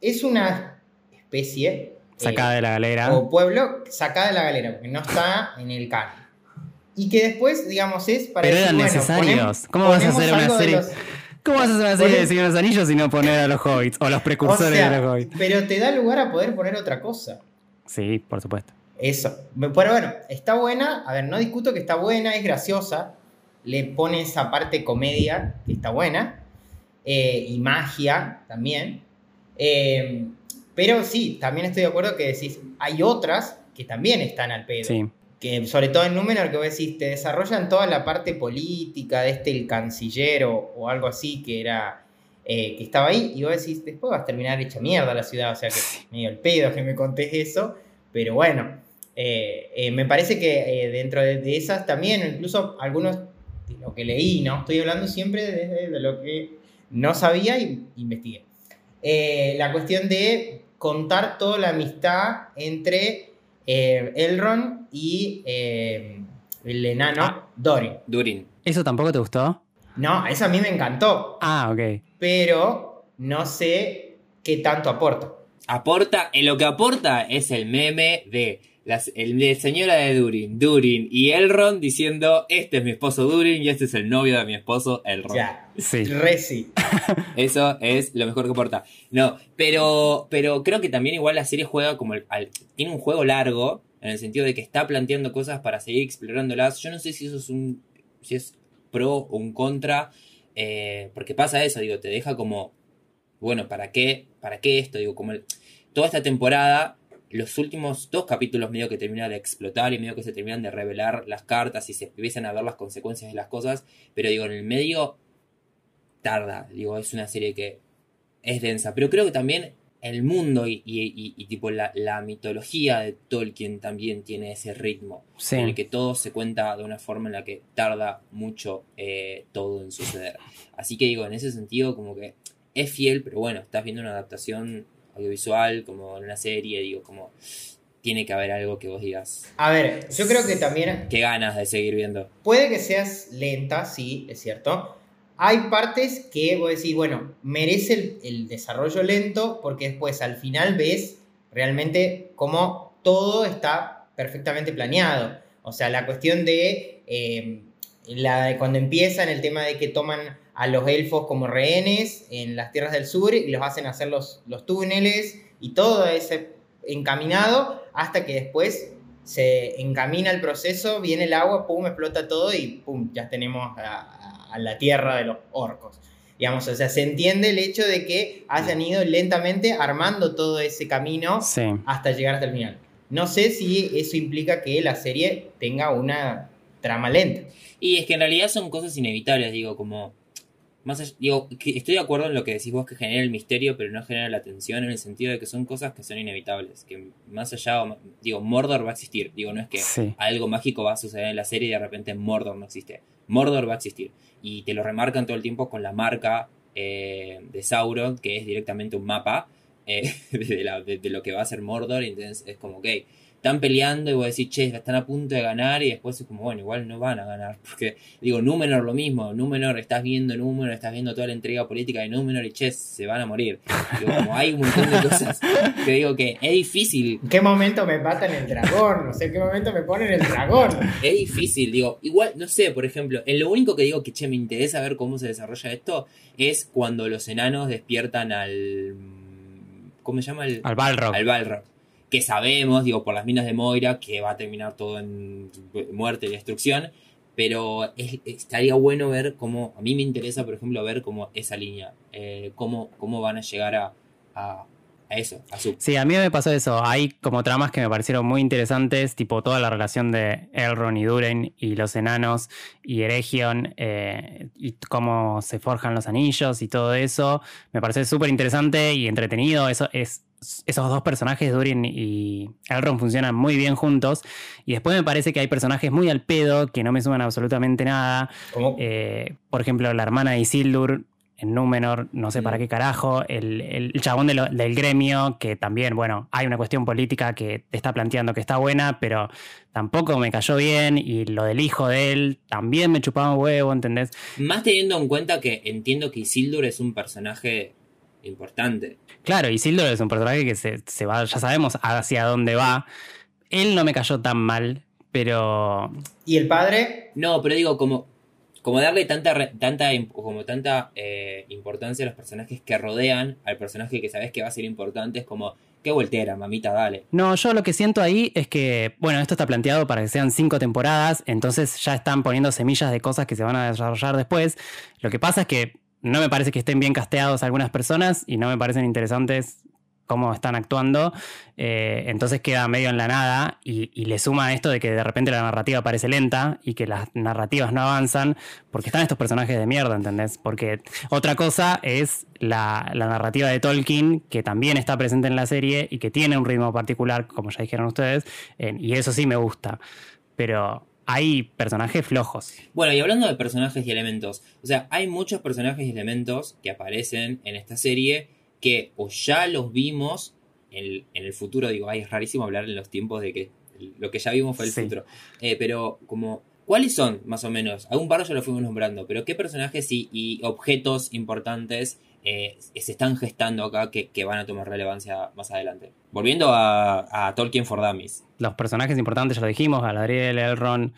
es una especie eh, sacada de la galera. o pueblo sacada de la galera, porque no está en el canon. Y que después, digamos, es para Pero decir, eran bueno, necesarios. ponem- ¿Cómo vas a hacer una serie? los- ¿Cómo vas a hacer una serie de Señor de los Anillos y no poner a los hobbits o los O precursores sea, de los hobbits? pero te da lugar a poder poner otra cosa. Sí, por supuesto. Eso. Pero bueno, está buena. A ver, no discuto que está buena, es graciosa. Le pone esa parte comedia que está buena. eh, y magia también. Eh, pero sí, también estoy de acuerdo que decís, hay otras que también están al pedo. Sí. Que sobre todo en Númenor, que vos decís, te desarrollan toda la parte política de este, el canciller o, o algo así que era. eh, que estaba ahí, y vos decís, después vas a terminar hecha mierda la ciudad, o sea que medio el pedo que me contés eso, pero bueno, eh, eh, me parece que eh, dentro de, de esas también, incluso algunos de lo que leí, ¿no? Estoy hablando siempre desde de lo que no sabía y investigué. Eh, la cuestión de contar toda la amistad entre eh, Elrond y eh, el enano Dory. Durin. ¿Eso tampoco te gustó? No, eso a mí me encantó, Ah, ok. pero no sé qué tanto aporta. Aporta, en lo que aporta es el meme de las, el de señora de Durin, Durin y Elrond diciendo, este es mi esposo Durin y este es el novio de mi esposo Elrond. Ya, Sí. re sí. Eso es lo mejor que aporta. No, pero, pero creo que también igual la serie juega como el- al- tiene un juego largo, en el sentido de que está planteando cosas para seguir explorándolas. Yo no sé si eso es un, si es pro o un contra, eh, porque pasa eso, digo, te deja como, bueno, ¿para qué? ¿Para qué esto? Digo, como el- toda esta temporada, los últimos dos capítulos medio que terminan de explotar y medio que se terminan de revelar las cartas y se empiezan a ver las consecuencias de las cosas, pero digo, en el medio tarda, digo, es una serie que es densa, pero creo que también el mundo y, y- y- y tipo la, la mitología de Tolkien también tiene ese ritmo, Sí. en el que todo se cuenta de una forma en la que tarda mucho eh, todo en suceder. Así que digo, en ese sentido como que es fiel, pero bueno, estás viendo una adaptación audiovisual como en una serie, digo, como tiene que haber algo que vos digas, A ver, yo creo que también qué ganas de seguir viendo. puede que seas lenta, sí, es cierto. Hay partes que vos decís, bueno, merece el, el desarrollo lento porque después al final ves realmente cómo todo está perfectamente planeado. O sea, la cuestión de, eh, la de cuando empiezan el tema de que toman a los elfos como rehenes en las tierras del sur y los hacen hacer los, los túneles y todo ese encaminado hasta que después se encamina el proceso, viene el agua, pum, explota todo y pum, ya tenemos a, a- la tierra de los orcos. Digamos, o sea, se entiende el hecho de que hayan ido lentamente armando todo ese camino Sí. hasta llegar hasta el final. No sé si eso implica que la serie tenga una trama lenta. Y es que en realidad son cosas inevitables, digo, como. Más allá- digo, que estoy de acuerdo en lo que decís vos que genera el misterio, pero no genera la tensión en el sentido de que son cosas que son inevitables. Que más allá, o- digo, Mordor va a existir. Digo, no es que Sí. algo mágico va a suceder en la serie y de repente Mordor no existe. Mordor va a existir. Y te lo remarcan todo el tiempo con la marca eh, de Sauron, que es directamente un mapa eh, de, la- de- de lo que va a ser Mordor. Y entonces es como, ok, están peleando y vos decís, che, están a punto de ganar y después es como, bueno, igual no van a ganar. Porque, digo, Númenor lo mismo, Númenor, estás viendo Númenor, estás viendo toda la entrega política de Númenor y, che, se van a morir. Digo, como hay un montón de cosas que digo que es difícil. ¿En qué momento me matan el dragón? No sé en qué momento me ponen el dragón. Es difícil, digo, igual, no sé, por ejemplo, en lo único que digo que, che, me interesa ver cómo se desarrolla esto es cuando los enanos despiertan al... ¿Cómo se llama? El, Al Balrog. al Balrog. Que sabemos, digo, por las minas de Moira, que va a terminar todo en muerte y destrucción. Pero es- estaría bueno ver cómo, a mí me interesa, por ejemplo, ver cómo esa línea, eh, cómo, cómo van a llegar a, a, eso. Sí, a mí me pasó eso. Hay como tramas que me parecieron muy interesantes, tipo toda la relación de Elrond y Durin y los enanos y Eregion eh, y cómo se forjan los anillos y todo eso. Me pareció súper interesante y entretenido. Eso es, esos dos personajes, Durin y Elrond, funcionan muy bien juntos. Y después me parece que hay personajes muy al pedo que no me suman absolutamente nada. Como, Eh, por ejemplo, la hermana de Isildur en Númenor, no sé para qué carajo, el, el chabón de lo- del gremio, que también, bueno, hay una cuestión política que te está planteando que está buena, pero tampoco me cayó bien, y lo del hijo de él también me chupaba un huevo, ¿entendés? Más teniendo en cuenta que entiendo que Isildur es un personaje importante. Claro, Isildur es un personaje que se, se va, ya sabemos hacia dónde va. Él no me cayó tan mal, pero ¿Y el padre? No, pero digo, como, como darle tanta, tanta, como tanta eh, importancia a los personajes que rodean al personaje que sabes que va a ser importante, es como, qué voltera, mamita, dale. No, yo lo que siento ahí es que, bueno, esto está planteado para que sean cinco temporadas, entonces ya están poniendo semillas de cosas que se van a desarrollar después. Lo que pasa es que no me parece que estén bien casteados algunas personas y no me parecen interesantes cómo están actuando, eh, entonces queda medio en la nada y, le suma esto de que de repente la narrativa parece lenta y que las narrativas no avanzan porque están estos personajes de mierda, ¿entendés? Porque otra cosa es la, narrativa de Tolkien, que también está presente en la serie y que tiene un ritmo particular, como ya dijeron ustedes, y eso sí me gusta, pero hay personajes flojos. Bueno, y hablando de personajes y elementos, o sea, hay muchos personajes y elementos que aparecen en esta serie que o ya los vimos en, en el futuro, digo, ay, es rarísimo hablar en los tiempos de que lo que ya vimos fue el Sí. futuro, Eh, pero como, ¿cuáles son más o menos? Algún par ya lo fuimos nombrando, pero ¿qué personajes y, y objetos importantes eh, se están gestando acá que, que van a tomar relevancia más adelante? Volviendo a, a Tolkien for Dummies. Los personajes importantes ya lo dijimos, Galadriel, Elrond,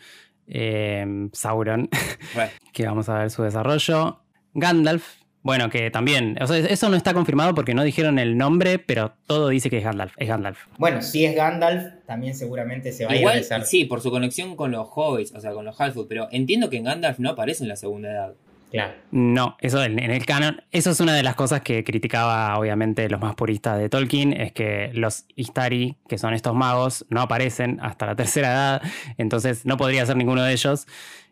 eh, Sauron, que vamos a ver su desarrollo. Gandalf, bueno, que también, o sea, eso no está confirmado porque no dijeron el nombre, pero todo dice que es Gandalf, es Gandalf. Bueno, si es Gandalf, también seguramente se va a ir a sí, por su conexión con los hobbits, o sea, con los Halford, pero entiendo que Gandalf no aparece en la segunda edad. Claro. No, eso en, en el canon, eso es una de las cosas que criticaba obviamente los más puristas de Tolkien, es que los Istari, que son estos magos, no aparecen hasta la tercera edad, entonces no podría ser ninguno de ellos.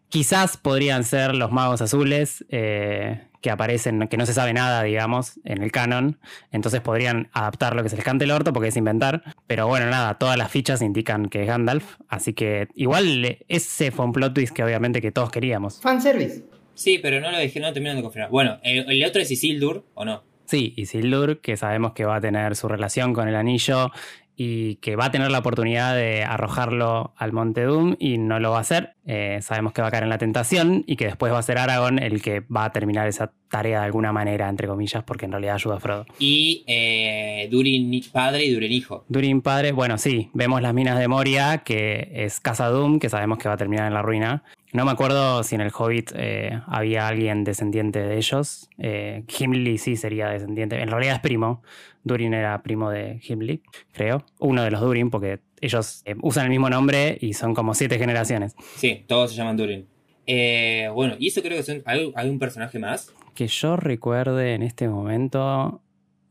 Quizás podrían ser los magos azules, eh, que aparecen, que no se sabe nada, digamos, en el canon, entonces podrían adaptar lo que se les cante el orto porque es inventar, pero bueno, nada, todas las fichas indican que es Gandalf, así que igual eh, ese fue un plot twist que obviamente que todos queríamos. Fanservice. Sí, pero no lo dejé, no terminaron de confirmar. Bueno, el, el otro es Isildur, ¿o no? Sí, Isildur, que sabemos que va a tener su relación con el anillo y que va a tener la oportunidad de arrojarlo al Monte Doom y no lo va a hacer. Eh, sabemos que va a caer en la tentación y que después va a ser Aragorn el que va a terminar esa tarea de alguna manera, entre comillas, porque en realidad ayuda a Frodo. Y eh, Durin padre y Durin hijo. Durin padre, bueno, sí, vemos las minas de Moria, que es Casa Doom, que sabemos que va a terminar en la ruina. No me acuerdo si en el Hobbit eh, había alguien descendiente de ellos. Gimli sí sería descendiente. En realidad es primo. Durin era primo de Gimli, creo. Uno de los Durin, porque ellos eh, usan el mismo nombre y son como siete generaciones. Sí, todos se llaman Durin. Eh, bueno, y eso creo que son. ¿hay, hay un personaje más? Que yo recuerde en este momento,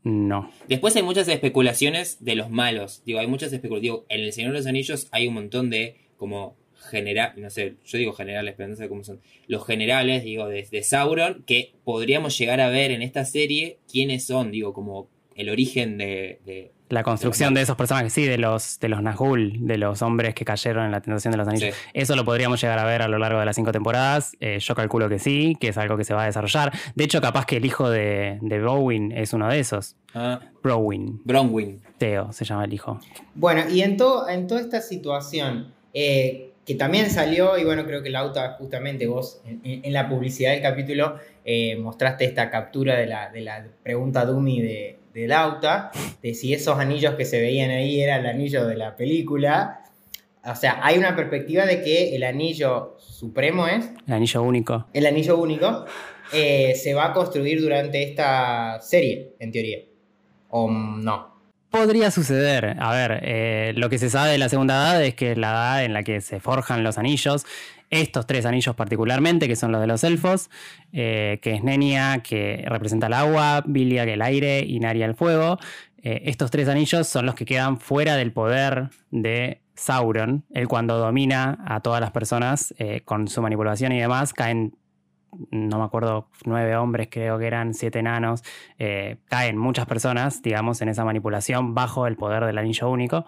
no. Después hay muchas especulaciones de los malos. Digo, hay muchas especulaciones. Digo, en El Señor de los Anillos hay un montón de como general, no sé, yo digo generales, pero no sé cómo son. Los generales, digo, de, de Sauron, que podríamos llegar a ver en esta serie quiénes son, digo, como el origen de, de- La construcción de esos personajes, sí, de los, de los Nazgûl, de los hombres que cayeron en la tentación de los anillos. Sí. Eso lo podríamos llegar a ver a lo largo de las cinco temporadas. Eh, yo calculo que sí, que es algo que se va a desarrollar. De hecho, capaz que el hijo de, de Bowen es uno de esos. Ah, Browin, Bronwyn. Theo se llama el hijo. Bueno, y en, to- en toda esta situación, eh, que también salió, y bueno, creo que Lauta, justamente vos, en, la publicidad del capítulo, eh, mostraste esta captura de la, de la pregunta Dummy de, de Lauta, de si esos anillos que se veían ahí era el anillo de la película. O sea, hay una perspectiva de que el anillo supremo es, El anillo único. el anillo único, eh, se va a construir durante esta serie, en teoría. O no. Podría suceder. A ver, eh, lo que se sabe de la segunda edad es que la edad en la que se forjan los anillos, estos tres anillos particularmente, que son los de los elfos, eh, que es Nenia, que representa el agua, Vilia, que es el aire, y Naria, el fuego. eh, estos tres anillos son los que quedan fuera del poder de Sauron. Él cuando domina a todas las personas con su manipulación y demás, caen no me acuerdo, nueve hombres creo que eran, siete enanos, eh, caen muchas personas, digamos, en esa manipulación bajo el poder del anillo único.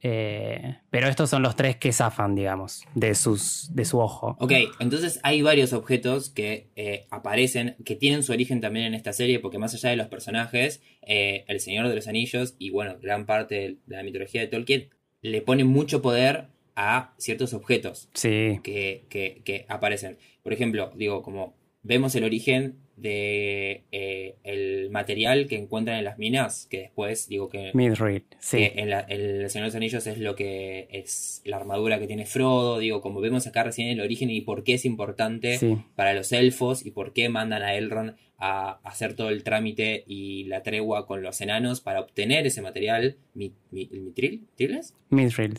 Eh, pero estos son los tres que zafan, digamos, de, sus, de su ojo. Ok, entonces hay varios objetos que eh, aparecen, que tienen su origen también en esta serie, porque más allá de los personajes, eh, El Señor de los Anillos y bueno, gran parte de, de la mitología de Tolkien le pone mucho poder a ciertos objetos Sí, que, que- que aparecen. Por ejemplo, digo, como vemos el origen de eh, el material que encuentran en las minas, que después digo que Midrill, sí. que en, la- en El Señor de los Anillos es lo que es la armadura que tiene Frodo, digo, como vemos acá recién el origen y por qué es importante Sí, para los elfos y por qué mandan a Elrond a hacer todo el trámite y la tregua con los enanos para obtener ese material, mi, mi- el mitril,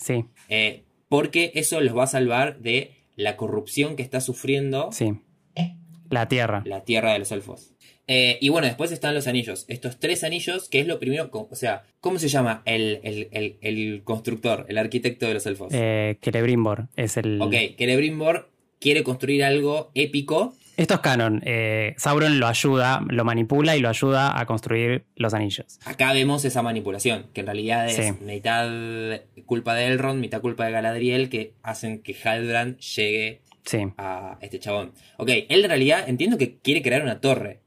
sí, Eh, porque eso los va a salvar de la corrupción que está sufriendo sí. La tierra. la tierra de los elfos. Eh, y bueno, después están los anillos. Estos tres anillos, que es lo primero, o sea, ¿cómo se llama el, el- el- el constructor, el arquitecto de los elfos? Eh, Celebrimbor es el. Ok, Celebrimbor quiere construir algo épico. Esto es canon. eh, Sauron lo ayuda, lo manipula y lo ayuda a construir los anillos. Acá vemos esa manipulación, que en realidad es Sí. mitad culpa de Elrond, mitad culpa de Galadriel, que hacen que Halbrand llegue Sí. a este chabón. Ok, él en realidad entiendo que quiere crear una torre,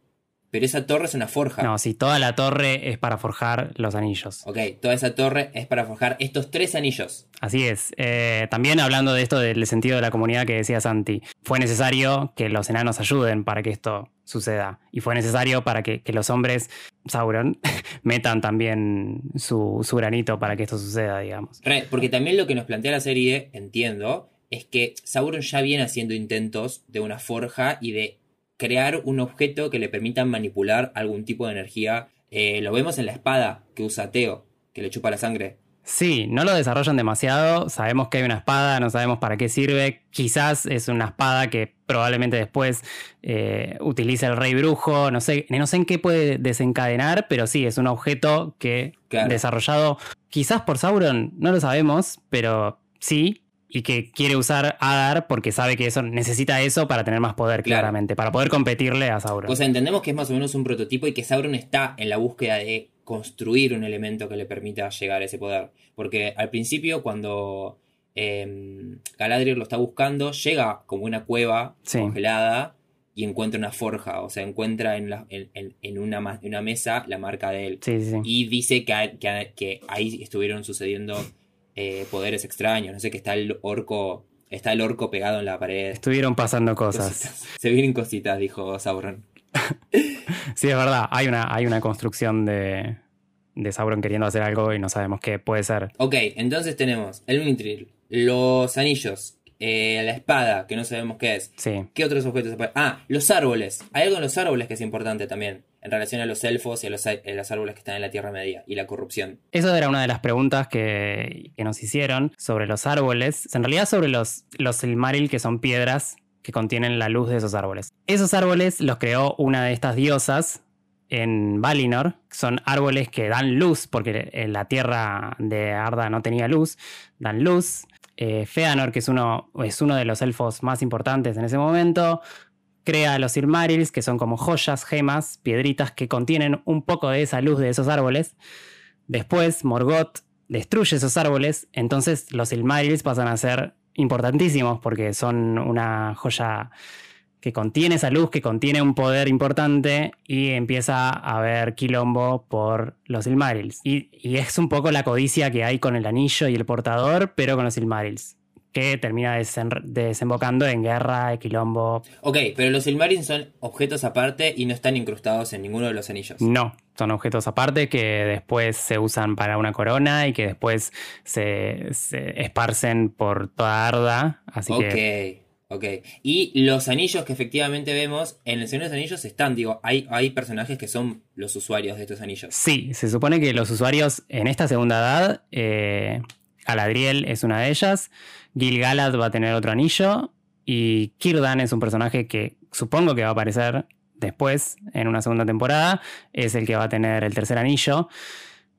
pero esa torre es una forja. No, sí, toda la torre es para forjar los anillos. Ok, toda esa torre es para forjar estos tres anillos. Así es. Eh, también hablando de esto del sentido de la comunidad que decía Santi, fue necesario que los enanos ayuden para que esto suceda. Y fue necesario para que, que los hombres, Sauron, metan también su, su granito para que esto suceda, digamos. Re, porque también lo que nos plantea la serie, entiendo, es que Sauron ya viene haciendo intentos de una forja y de crear un objeto que le permita manipular algún tipo de energía. Eh, lo vemos en la espada que usa Teo, que le chupa la sangre. Sí, no lo desarrollan demasiado. Sabemos que hay una espada, no sabemos para qué sirve. Quizás es una espada que probablemente después eh, utilice el rey brujo. No sé, no sé en qué puede desencadenar, pero sí, es un objeto que Claro. desarrollado quizás por Sauron, no lo sabemos, pero sí. Y que quiere usar Adar porque sabe que eso necesita eso para tener más poder, Claro. claramente, para poder competirle a Sauron. O sea, entendemos que es más o menos un prototipo y que Sauron está en la búsqueda de construir un elemento que le permita llegar a ese poder. Porque al principio, cuando eh, Galadriel lo está buscando, llega como una cueva Sí. congelada y encuentra una forja. O sea, encuentra en, la- en- en- una, mesa la marca de él. sí, sí. Y dice que ahí estuvieron sucediendo eh, poderes extraños. No sé, que está el orco. Está el orco pegado en la pared. Estuvieron pasando cosas. Cositas. Se vienen cositas, dijo Sauron. Sí, es verdad. Hay una, hay una construcción de, de Sauron queriendo hacer algo y no sabemos qué puede ser. Ok, entonces tenemos el Mithril, los anillos, eh, la espada, que no sabemos qué es. Sí. ¿Qué otros objetos? Ah, los árboles. Hay algo en los árboles que es importante también, en relación a los elfos y a los, árboles que están en la Tierra Media, y la corrupción. Eso era una de las preguntas que, nos hicieron sobre los árboles. En realidad sobre los, los Silmaril, que son piedras que contienen la luz de esos árboles. Esos árboles los creó una de estas diosas en Valinor. Son árboles que dan luz, porque en la tierra de Arda no tenía luz. Dan luz. Eh, Feanor, que es uno, es uno de los elfos más importantes en ese momento, crea los Silmarils, que son como joyas, gemas, piedritas que contienen un poco de esa luz de esos árboles. Después, Morgoth destruye esos árboles, entonces los Silmarils pasan a ser importantísimos porque son una joya que contiene esa luz, que contiene un poder importante y empieza a haber quilombo por los Silmarils. Y, y es un poco la codicia que hay con el anillo y el portador, pero con los Silmarils que termina desembocando en guerra, quilombo. Ok, pero los Silmarils son objetos aparte y no están incrustados en ninguno de los anillos. No, son objetos aparte que después se usan para una corona y que después se, se esparcen por toda Arda. Así que Ok, ok. Y los anillos que efectivamente vemos, en el Señor de los Anillos están, digo, hay, hay personajes que son los usuarios de estos anillos. sí, se supone que los usuarios en esta segunda edad, eh, Galadriel es una de ellas, Gil-galad va a tener otro anillo y Círdan es un personaje que supongo que va a aparecer después en una segunda temporada, es el que va a tener el tercer anillo.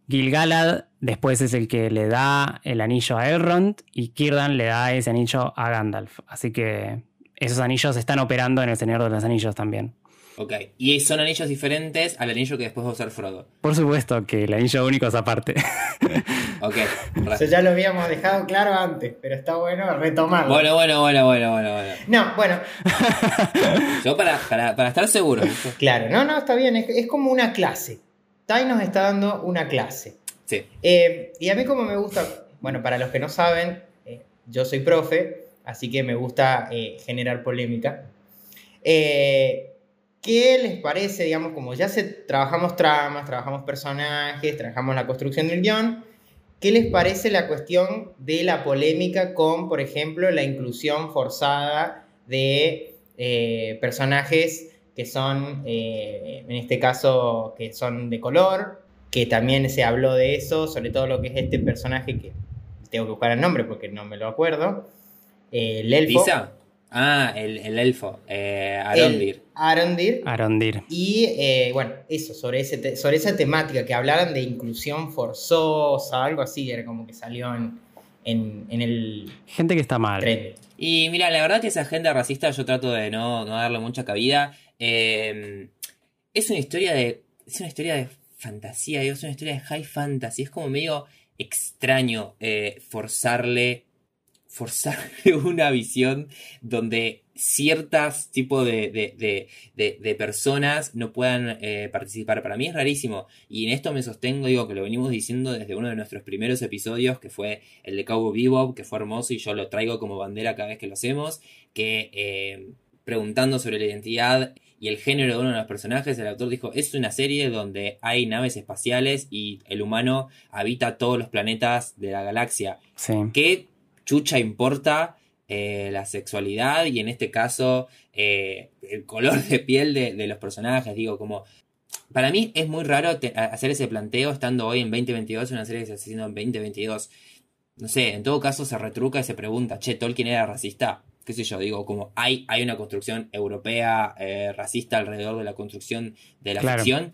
Gil-galad después es el que le da el anillo a Elrond y Círdan le da ese anillo a Gandalf. Así que esos anillos están operando en el Señor de los Anillos también. Ok, y son anillos diferentes al anillo que después va a usar Frodo. Por supuesto que el anillo único es aparte. Ok. Eso ya lo habíamos dejado claro antes, pero está bueno retomarlo. Bueno, bueno, bueno, bueno, bueno, bueno. No, bueno, Yo para, para, para estar seguro. ¿viste? claro, no, no, está bien, es, es como una clase. Tai nos está dando una clase. Sí. Eh, y a mí como me gusta, bueno, para los que no saben, eh, yo soy profe, así que me gusta eh, generar polémica. Eh, ¿Qué les parece, digamos, como ya se, trabajamos tramas, trabajamos personajes, trabajamos la construcción del guion? ¿Qué les parece la cuestión de la polémica con, por ejemplo, la inclusión forzada de eh, personajes que son, eh, en este caso, que son de color? Que también se habló de eso, sobre todo lo que es este personaje que tengo que buscar el nombre porque no me lo acuerdo. eh, el elfo. ¿Lisa? Ah, el, el elfo. Eh, Arondir. Arondir. Y eh, bueno, eso, sobre, ese te- sobre esa temática, que hablaran de inclusión forzosa, algo así, era como que salió en, en, en el Gente que está mal. tren. Y mira, la verdad que esa agenda racista yo trato de no, no darle mucha cabida. Eh, es una historia de. Es una historia de fantasía, digo, es una historia de high fantasy. Es como medio extraño eh, forzarle. Forzarle una visión donde ciertas tipos de, de, de- personas no puedan eh, participar. Para mí es rarísimo. Y en esto me sostengo, digo, que lo venimos diciendo desde uno de nuestros primeros episodios, que fue el de Cowboy Bebop, que fue hermoso y yo lo traigo como bandera cada vez que lo hacemos, que eh, preguntando sobre la identidad y el género de uno de los personajes, el autor dijo, es una serie donde hay naves espaciales y el humano habita todos los planetas de la galaxia. Sí. ¿Qué chucha importa eh, la sexualidad y en este caso eh, el color de piel de, de los personajes? Digo, como... Para mí es muy raro te- hacer ese planteo estando hoy en 2022, una serie que se está haciendo en 2022. No sé, en todo caso se retruca y se pregunta, che, Tolkien era racista. Qué sé yo, digo, como hay, hay una construcción europea eh, racista alrededor de la construcción de la Claro. ficción.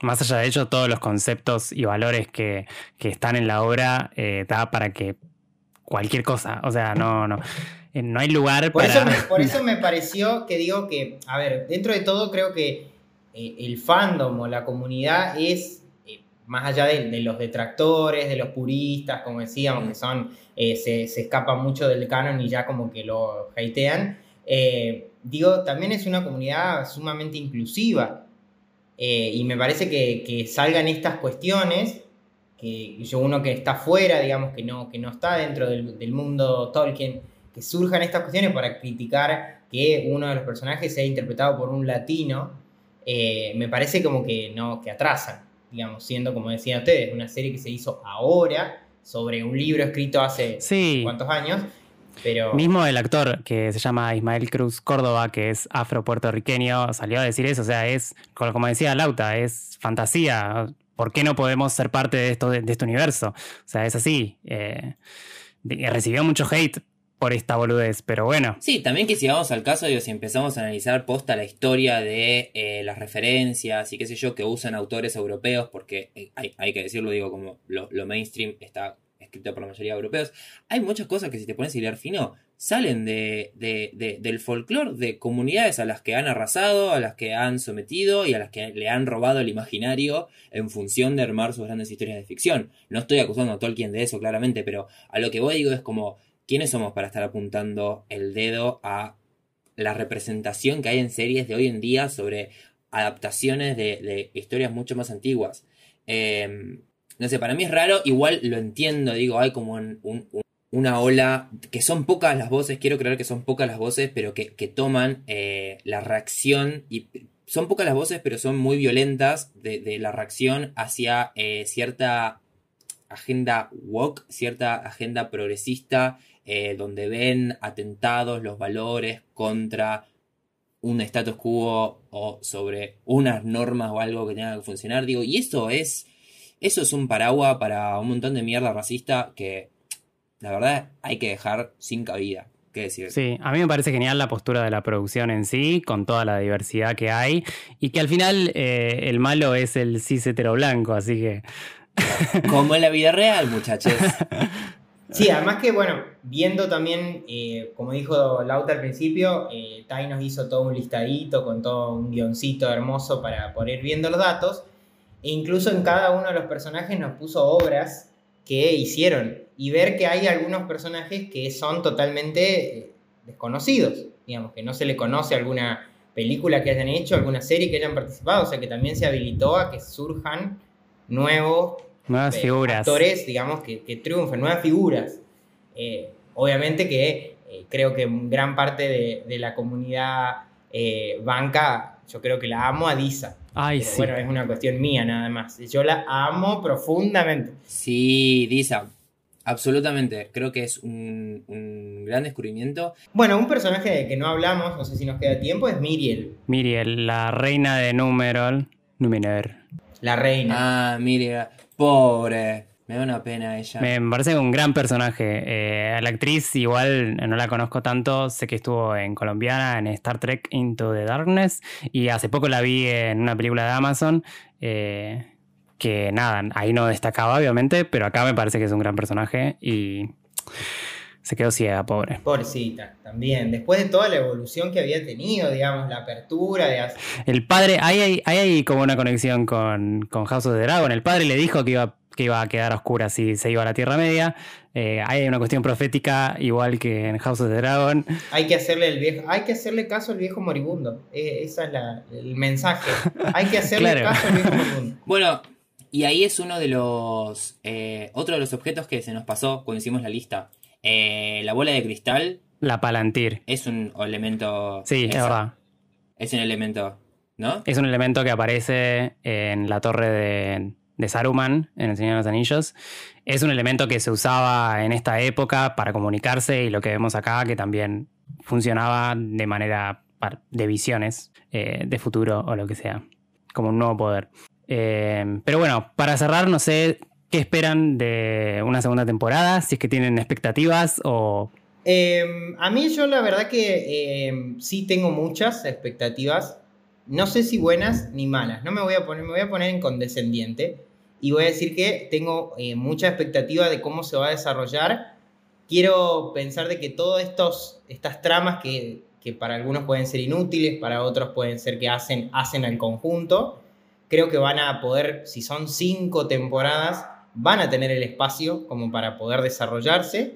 Más allá de ello, todos los conceptos y valores que, que están en la obra da para que cualquier cosa, o sea, no, no, eh, no hay lugar Por, para... eso me, por eso me pareció que digo que, a ver, dentro de todo creo que eh, el fandom o la comunidad es, eh, más allá de, de los detractores, de los puristas, como decíamos, que son, eh, se, se escapan mucho del canon y ya como que lo hatean, eh, digo, también es una comunidad sumamente inclusiva. Eh, y me parece que, que salgan estas cuestiones, que yo uno que está fuera, digamos, que no, que no está dentro del, del mundo Tolkien, que surjan estas cuestiones para criticar que uno de los personajes sea interpretado por un latino, eh, me parece como que no, que atrasan, digamos, siendo, como decían ustedes, una serie que se hizo ahora sobre un libro escrito hace Sí, cuántos años, pero... mismo el actor que se llama Ismael Cruz Córdoba, que es afro-puertorriqueño, salió a decir eso, o sea, es, como decía Lauta, es fantasía, ¿por qué no podemos ser parte de, esto, de, este universo? O sea, es así. eh, de- recibió mucho hate por esta boludez, pero bueno. Sí, también que si vamos al caso, digo, si empezamos a analizar posta la historia de eh, las referencias y qué sé yo, que usan autores europeos, porque eh, hay, hay que decirlo, digo, como lo, mainstream está escrito escrito por la mayoría de europeos. Hay muchas cosas que si te pones a hilar fino, salen de, de- de- del folclore de comunidades a las que han arrasado, a las que han sometido y a las que le han robado el imaginario en función de armar sus grandes historias de ficción. No estoy acusando a Tolkien de eso, claramente, pero a lo que voy digo es como, ¿quiénes somos para estar apuntando el dedo a la representación que hay en series de hoy en día sobre adaptaciones de, de historias mucho más antiguas? Eh, no sé, para mí es raro, igual lo entiendo, digo, hay como un- una ola, que son pocas las voces, quiero creer que son pocas las voces, pero que, que toman eh, la reacción, y son pocas las voces, pero son muy violentas de, la reacción hacia eh, cierta agenda woke, cierta agenda progresista, eh, donde ven atentados los valores contra un status quo o sobre unas normas o algo que tenga que funcionar. Digo, y eso es, eso es un paraguas para un montón de mierda racista que la verdad hay que dejar sin cabida. ¿Qué decir? Sí, a mí me parece genial la postura de la producción en sí, con toda la diversidad que hay, y que al final eh, el malo es el cis hetero blanco, así que Como en la vida real, muchachos. Sí, además que, bueno, viendo también, eh, como dijo Lauta al principio, eh, Tai nos hizo todo un listadito con todo un guioncito hermoso para poder ir viendo los datos. E incluso en cada uno de los personajes nos puso obras que hicieron. Y ver que hay algunos personajes que son totalmente eh, desconocidos. Digamos, que no se le conoce alguna película que hayan hecho, alguna serie que hayan participado. O sea que también se habilitó a que surjan nuevos nuevas eh, figuras. actores, digamos, que, que triunfen, nuevas figuras. Eh, obviamente que eh, creo que gran parte de, de la comunidad banca, yo creo que la amo a Disa. Ay, Pero sí. Bueno, es una cuestión mía nada más. Yo la amo profundamente. Sí, Disa, absolutamente. Creo que es un, un gran descubrimiento. Bueno, un personaje de que no hablamos, no sé si nos queda tiempo, es Miriel, Miriel, la reina de Númenor. Númenor. la reina. Ah, mire, pobre. Me da una pena ella. Me parece un gran personaje. Eh, a la actriz igual no la conozco tanto, sé que estuvo en Colombiana, en Star Trek Into the Darkness, y hace poco la vi en una película de Amazon, eh, que nada, ahí no destacaba obviamente, pero acá me parece que es un gran personaje y se quedó ciega, pobre. Pobrecita, también. Después de toda la evolución que había tenido, digamos, la apertura de... El padre, ahí hay, ahí hay como una conexión con, con House of the Dragon. El padre le dijo que iba, que iba a quedar oscura si se iba a la Tierra Media. Eh, hay una cuestión profética, igual que en House of the Dragon. Hay que hacerle el viejo, hay que hacerle caso al viejo moribundo. Eh, ese es la- el mensaje. Hay que hacerle Claro. caso al viejo moribundo. Bueno, y ahí es uno de los. eh, otro de los objetos que se nos pasó cuando hicimos la lista. Eh, la bola de cristal La Palantir. es un elemento. Sí, es verdad. Es un elemento, ¿no? Es un elemento que aparece en la torre de, de Saruman, en El Señor de los Anillos. Es un elemento que se usaba en esta época para comunicarse y lo que vemos acá, que también funcionaba de manera de visiones eh, de futuro o lo que sea, como un nuevo poder. Eh, pero bueno, para cerrar, no sé qué esperan de una segunda temporada, si es que tienen expectativas o... Eh, a mí yo la verdad que eh, sí tengo muchas expectativas. No sé si buenas ni malas. No me voy a poner, me voy a poner en condescendiente. Y voy a decir que tengo eh, mucha expectativa de cómo se va a desarrollar. Quiero pensar de que todas estas tramas que, que para algunos pueden ser inútiles, para otros pueden ser que hacen, hacen al conjunto, creo que van a poder, si son cinco temporadas, van a tener el espacio como para poder desarrollarse.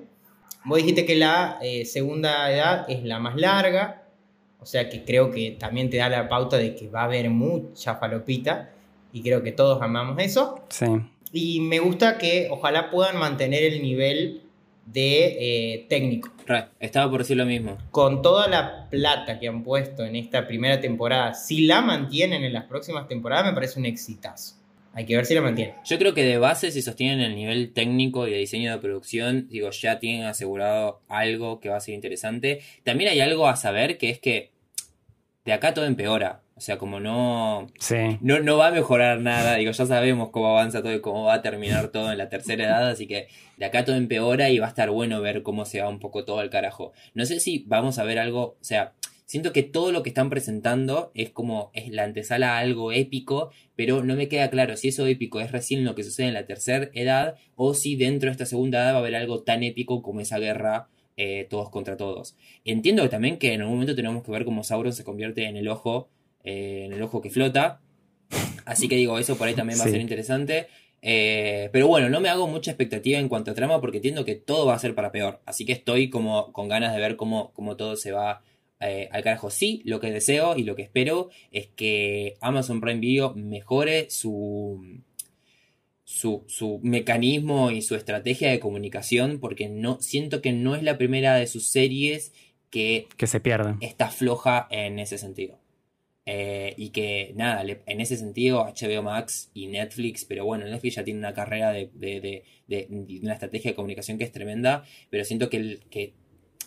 Vos dijiste que la eh, segunda edad es la más larga, o sea que creo que también te da la pauta de que va a haber mucha falopita y creo que todos amamos eso. Sí. Y me gusta que ojalá puedan mantener el nivel de eh, técnico. Estaba por decir lo mismo. Con toda la plata que han puesto en esta primera temporada, si la mantienen en las próximas temporadas, me parece un exitazo. Hay que ver si la mantienen. Yo creo que de base, si sostienen el nivel técnico y de diseño de producción, digo, ya tienen asegurado algo que va a ser interesante. También hay algo a saber que es que de acá todo empeora. O sea, como no, Sí. no, no va a mejorar nada. Digo, ya sabemos cómo avanza todo y cómo va a terminar todo en la tercera edad. Así que de acá todo empeora y va a estar bueno ver cómo se va un poco todo al carajo. No sé si vamos a ver algo, o sea, siento que todo lo que están presentando es como es la antesala a algo épico, pero no me queda claro si eso épico es recién lo que sucede en la tercera edad o si dentro de esta segunda edad va a haber algo tan épico como esa guerra eh, todos contra todos. Entiendo también que en algún momento tenemos que ver cómo Sauron se convierte en el ojo, eh, en el ojo que flota. Así que digo, eso por ahí también va a ser interesante. Eh, pero bueno, no me hago mucha expectativa en cuanto a trama porque entiendo que todo va a ser para peor. Así que estoy como con ganas de ver cómo, cómo todo se va eh, al carajo. Sí, lo que deseo y lo que espero es que Amazon Prime Video mejore su, su, su, mecanismo y su estrategia de comunicación porque no, siento que no es la primera de sus series que, que se pierde. Está floja en ese sentido. Eh, y que nada, en ese sentido HBO Max y Netflix, pero bueno, Netflix ya tiene una carrera de, de, de, una estrategia de comunicación que es tremenda, pero siento que, que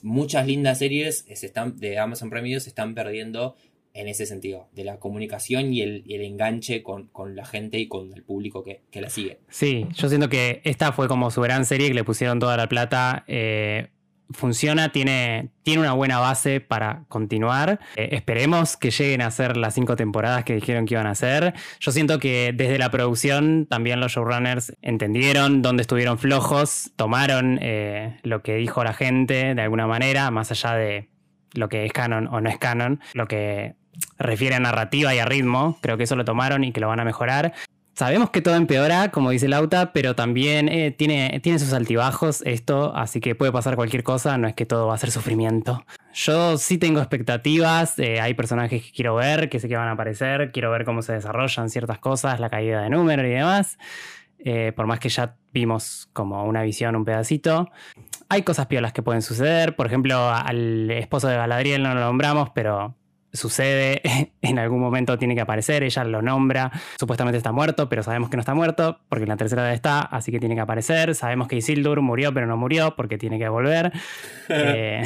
muchas lindas series se están, de Amazon Prime Video se están perdiendo en ese sentido, de la comunicación y el, el enganche con, con, la gente y con el público que, que, la sigue. Sí, yo siento que esta fue como su gran serie que le pusieron toda la plata. Eh, funciona, tiene, tiene una buena base para continuar. Eh, esperemos que lleguen a ser las cinco temporadas que dijeron que iban a hacer. Yo siento que desde la producción también los showrunners entendieron dónde estuvieron flojos, tomaron eh, lo que dijo la gente de alguna manera, más allá de lo que es canon o no es canon, lo que refiere a narrativa y a ritmo, creo que eso lo tomaron y que lo van a mejorar. Sabemos que todo empeora, como dice Lauta, pero también eh, tiene, tiene sus altibajos esto, así que puede pasar cualquier cosa, no es que todo va a ser sufrimiento. Yo sí tengo expectativas, eh, hay personajes que quiero ver, que sé que van a aparecer, quiero ver cómo se desarrollan ciertas cosas, la caída de número y demás, eh, por más que ya vimos como una visión, un pedacito. Hay cosas piolas que pueden suceder, por ejemplo, al esposo de Galadriel no lo nombramos, pero sucede, en algún momento tiene que aparecer, ella lo nombra, supuestamente está muerto, pero sabemos que no está muerto, porque en la tercera edad está, así que tiene que aparecer, sabemos que Isildur murió, pero no murió, porque tiene que volver. Eh,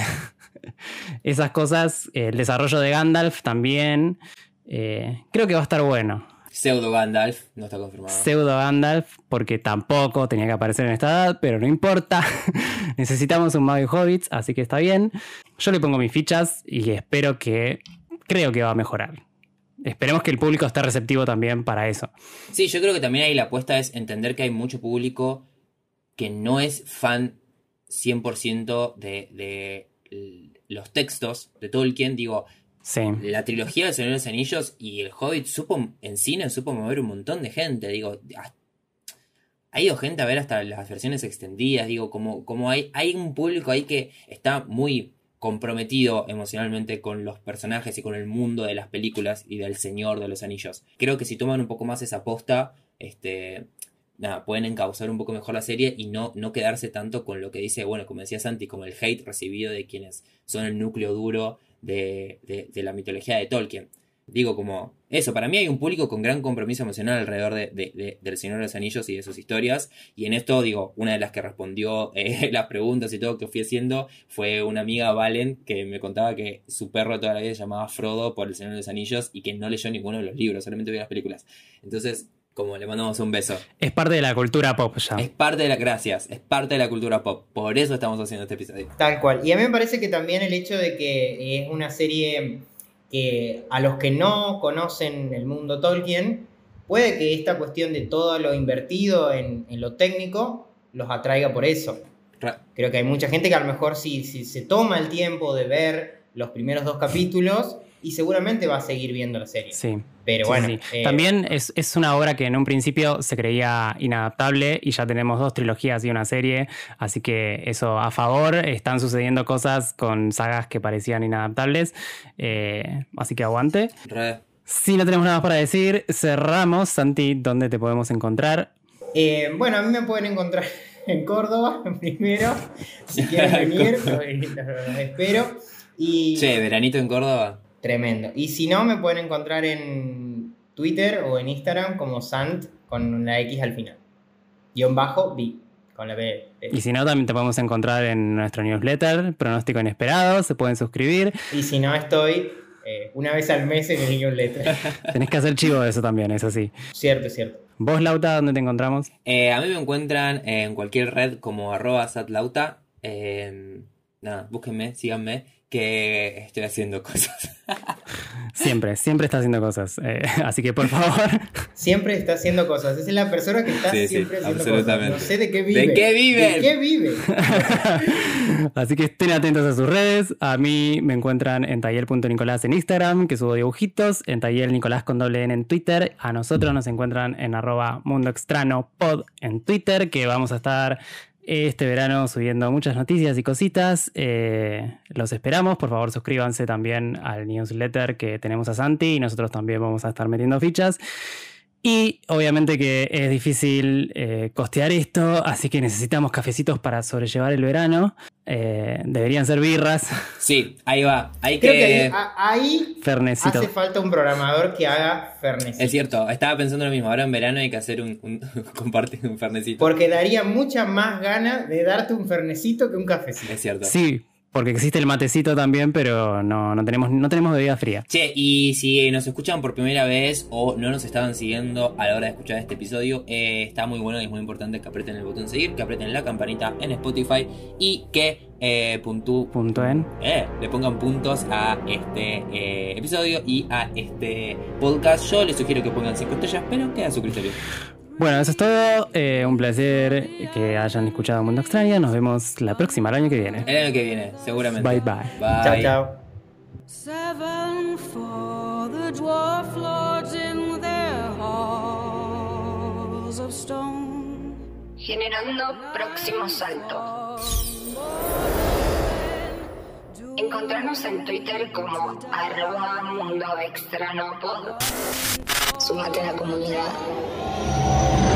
esas cosas, el desarrollo de Gandalf también, eh, creo que va a estar bueno. Pseudo Gandalf, no está confirmado. Pseudo Gandalf, porque tampoco tenía que aparecer en esta edad, pero no importa. Necesitamos un mago de hobbits, así que está bien. Yo le pongo mis fichas y espero que creo que va a mejorar. Esperemos que el público esté receptivo también para eso. Sí, yo creo que también ahí la apuesta es entender que hay mucho público que no es fan 100% de, de los textos de Tolkien. Digo, sí. la trilogía del Señor de los Anillos y el Hobbit supo, en cine supo mover un montón de gente. Digo, ha ido gente a ver hasta las versiones extendidas. Digo, como, como hay, hay un público ahí que está muy comprometido emocionalmente con los personajes y con el mundo de las películas y del Señor de los Anillos. Creo que si toman un poco más esa posta, este, pueden encauzar un poco mejor la serie y no, quedarse tanto con lo que dice, bueno, como decía Santi, como el hate recibido de quienes son el núcleo duro de la mitología de Tolkien digo como eso, para mí hay un público con gran compromiso emocional alrededor de, del Señor de los Anillos y de sus historias. Y en esto, digo, una de las que respondió eh, las preguntas y todo que fui haciendo fue una amiga Valen que me contaba que su perro toda la vida se llamaba Frodo por el Señor de los Anillos y que no leyó ninguno de los libros, solamente vio las películas. Entonces, como le mandamos un beso. Es parte de la cultura pop ya. Es parte de la, gracias, es parte de la cultura pop. Por eso estamos haciendo este episodio. Tal cual. Y a mí me parece que también el hecho de que es una serie que a los que no conocen el mundo Tolkien, puede que esta cuestión de todo lo invertido en, lo técnico los atraiga por eso. Creo que hay mucha gente que a lo mejor si, si se toma el tiempo de ver los primeros dos capítulos, y seguramente va a seguir viendo la serie. Sí. Pero bueno. Eh, También es, una obra que en un principio se creía inadaptable y ya tenemos dos trilogías y una serie, así que eso a favor. Están sucediendo cosas con sagas que parecían inadaptables, eh, así que aguante. Si no tenemos nada para decir, cerramos. Santi, ¿dónde te podemos encontrar? Eh, bueno, a mí me pueden encontrar en Córdoba primero. Si quieren venir, los espero. Y... Che, veranito en Córdoba. Tremendo. Y si no, me pueden encontrar en Twitter o en Instagram como Sant con la X al final. Guión bajo B con la B. Y si no, también te podemos encontrar en nuestro newsletter, Pronóstico Inesperado, se pueden suscribir. Y si no, estoy eh, una vez al mes en el newsletter. Tenés que hacer chivo de eso también, es así. Cierto, cierto. ¿Vos, Lauta, dónde te encontramos? Eh, a mí me encuentran en cualquier red como arroba satlauta. Eh, nada, búsquenme, síganme. Que estoy haciendo cosas. Siempre, siempre está haciendo cosas. eh, así que por favor, Siempre está haciendo cosas. Esa es la persona que está Sí, sí, siempre haciendo absolutamente. cosas. No sé de qué vive. ¿De qué vive? ¿De qué vive? así que estén atentos a sus redes. A mí me encuentran en taller.nicolás en Instagram, que subo dibujitos, en taller Nicolás con doble N en Twitter. A nosotros nos encuentran en arroba mundo extraño pod en Twitter, que vamos a estar este verano subiendo muchas noticias y cositas. Eh, los esperamos. Por favor, suscríbanse también al newsletter que tenemos a Santi y nosotros también vamos a estar metiendo fichas. Y obviamente que es difícil eh, costear esto, así que necesitamos cafecitos para sobrellevar el verano. Eh, deberían ser birras, Sí, ahí va. Hay Creo que... que ahí, a- ahí fernecito. hace falta un programador que haga Fernet. Es cierto, estaba pensando lo mismo. Ahora en verano hay que hacer un, un compartir un fernecito. Porque daría mucha más gana de darte un fernecito que un cafecito. Es cierto. Sí, porque existe el matecito también, pero no, no, tenemos, no tenemos bebida fría. Che, y si nos escuchan por primera vez o no nos estaban siguiendo a la hora de escuchar este episodio, eh, está muy bueno y es muy importante que aprieten el botón seguir, que aprieten la campanita en Spotify y que eh, puntú- en. eh, le pongan puntos a este eh, episodio y a este podcast. Yo les sugiero que pongan 5 estrellas, pero queda a su criterio. Bueno, eso es todo. Eh, un placer que hayan escuchado Mundo Extraña. Nos vemos la próxima, el año que viene. El año que viene, seguramente. Bye, bye. Chao, chao. Seven for the dwarf lords in their halls of stone. Generando próximo salto. Encontrarnos en Twitter como arroba mundo extranopod. Sumate a la comunidad.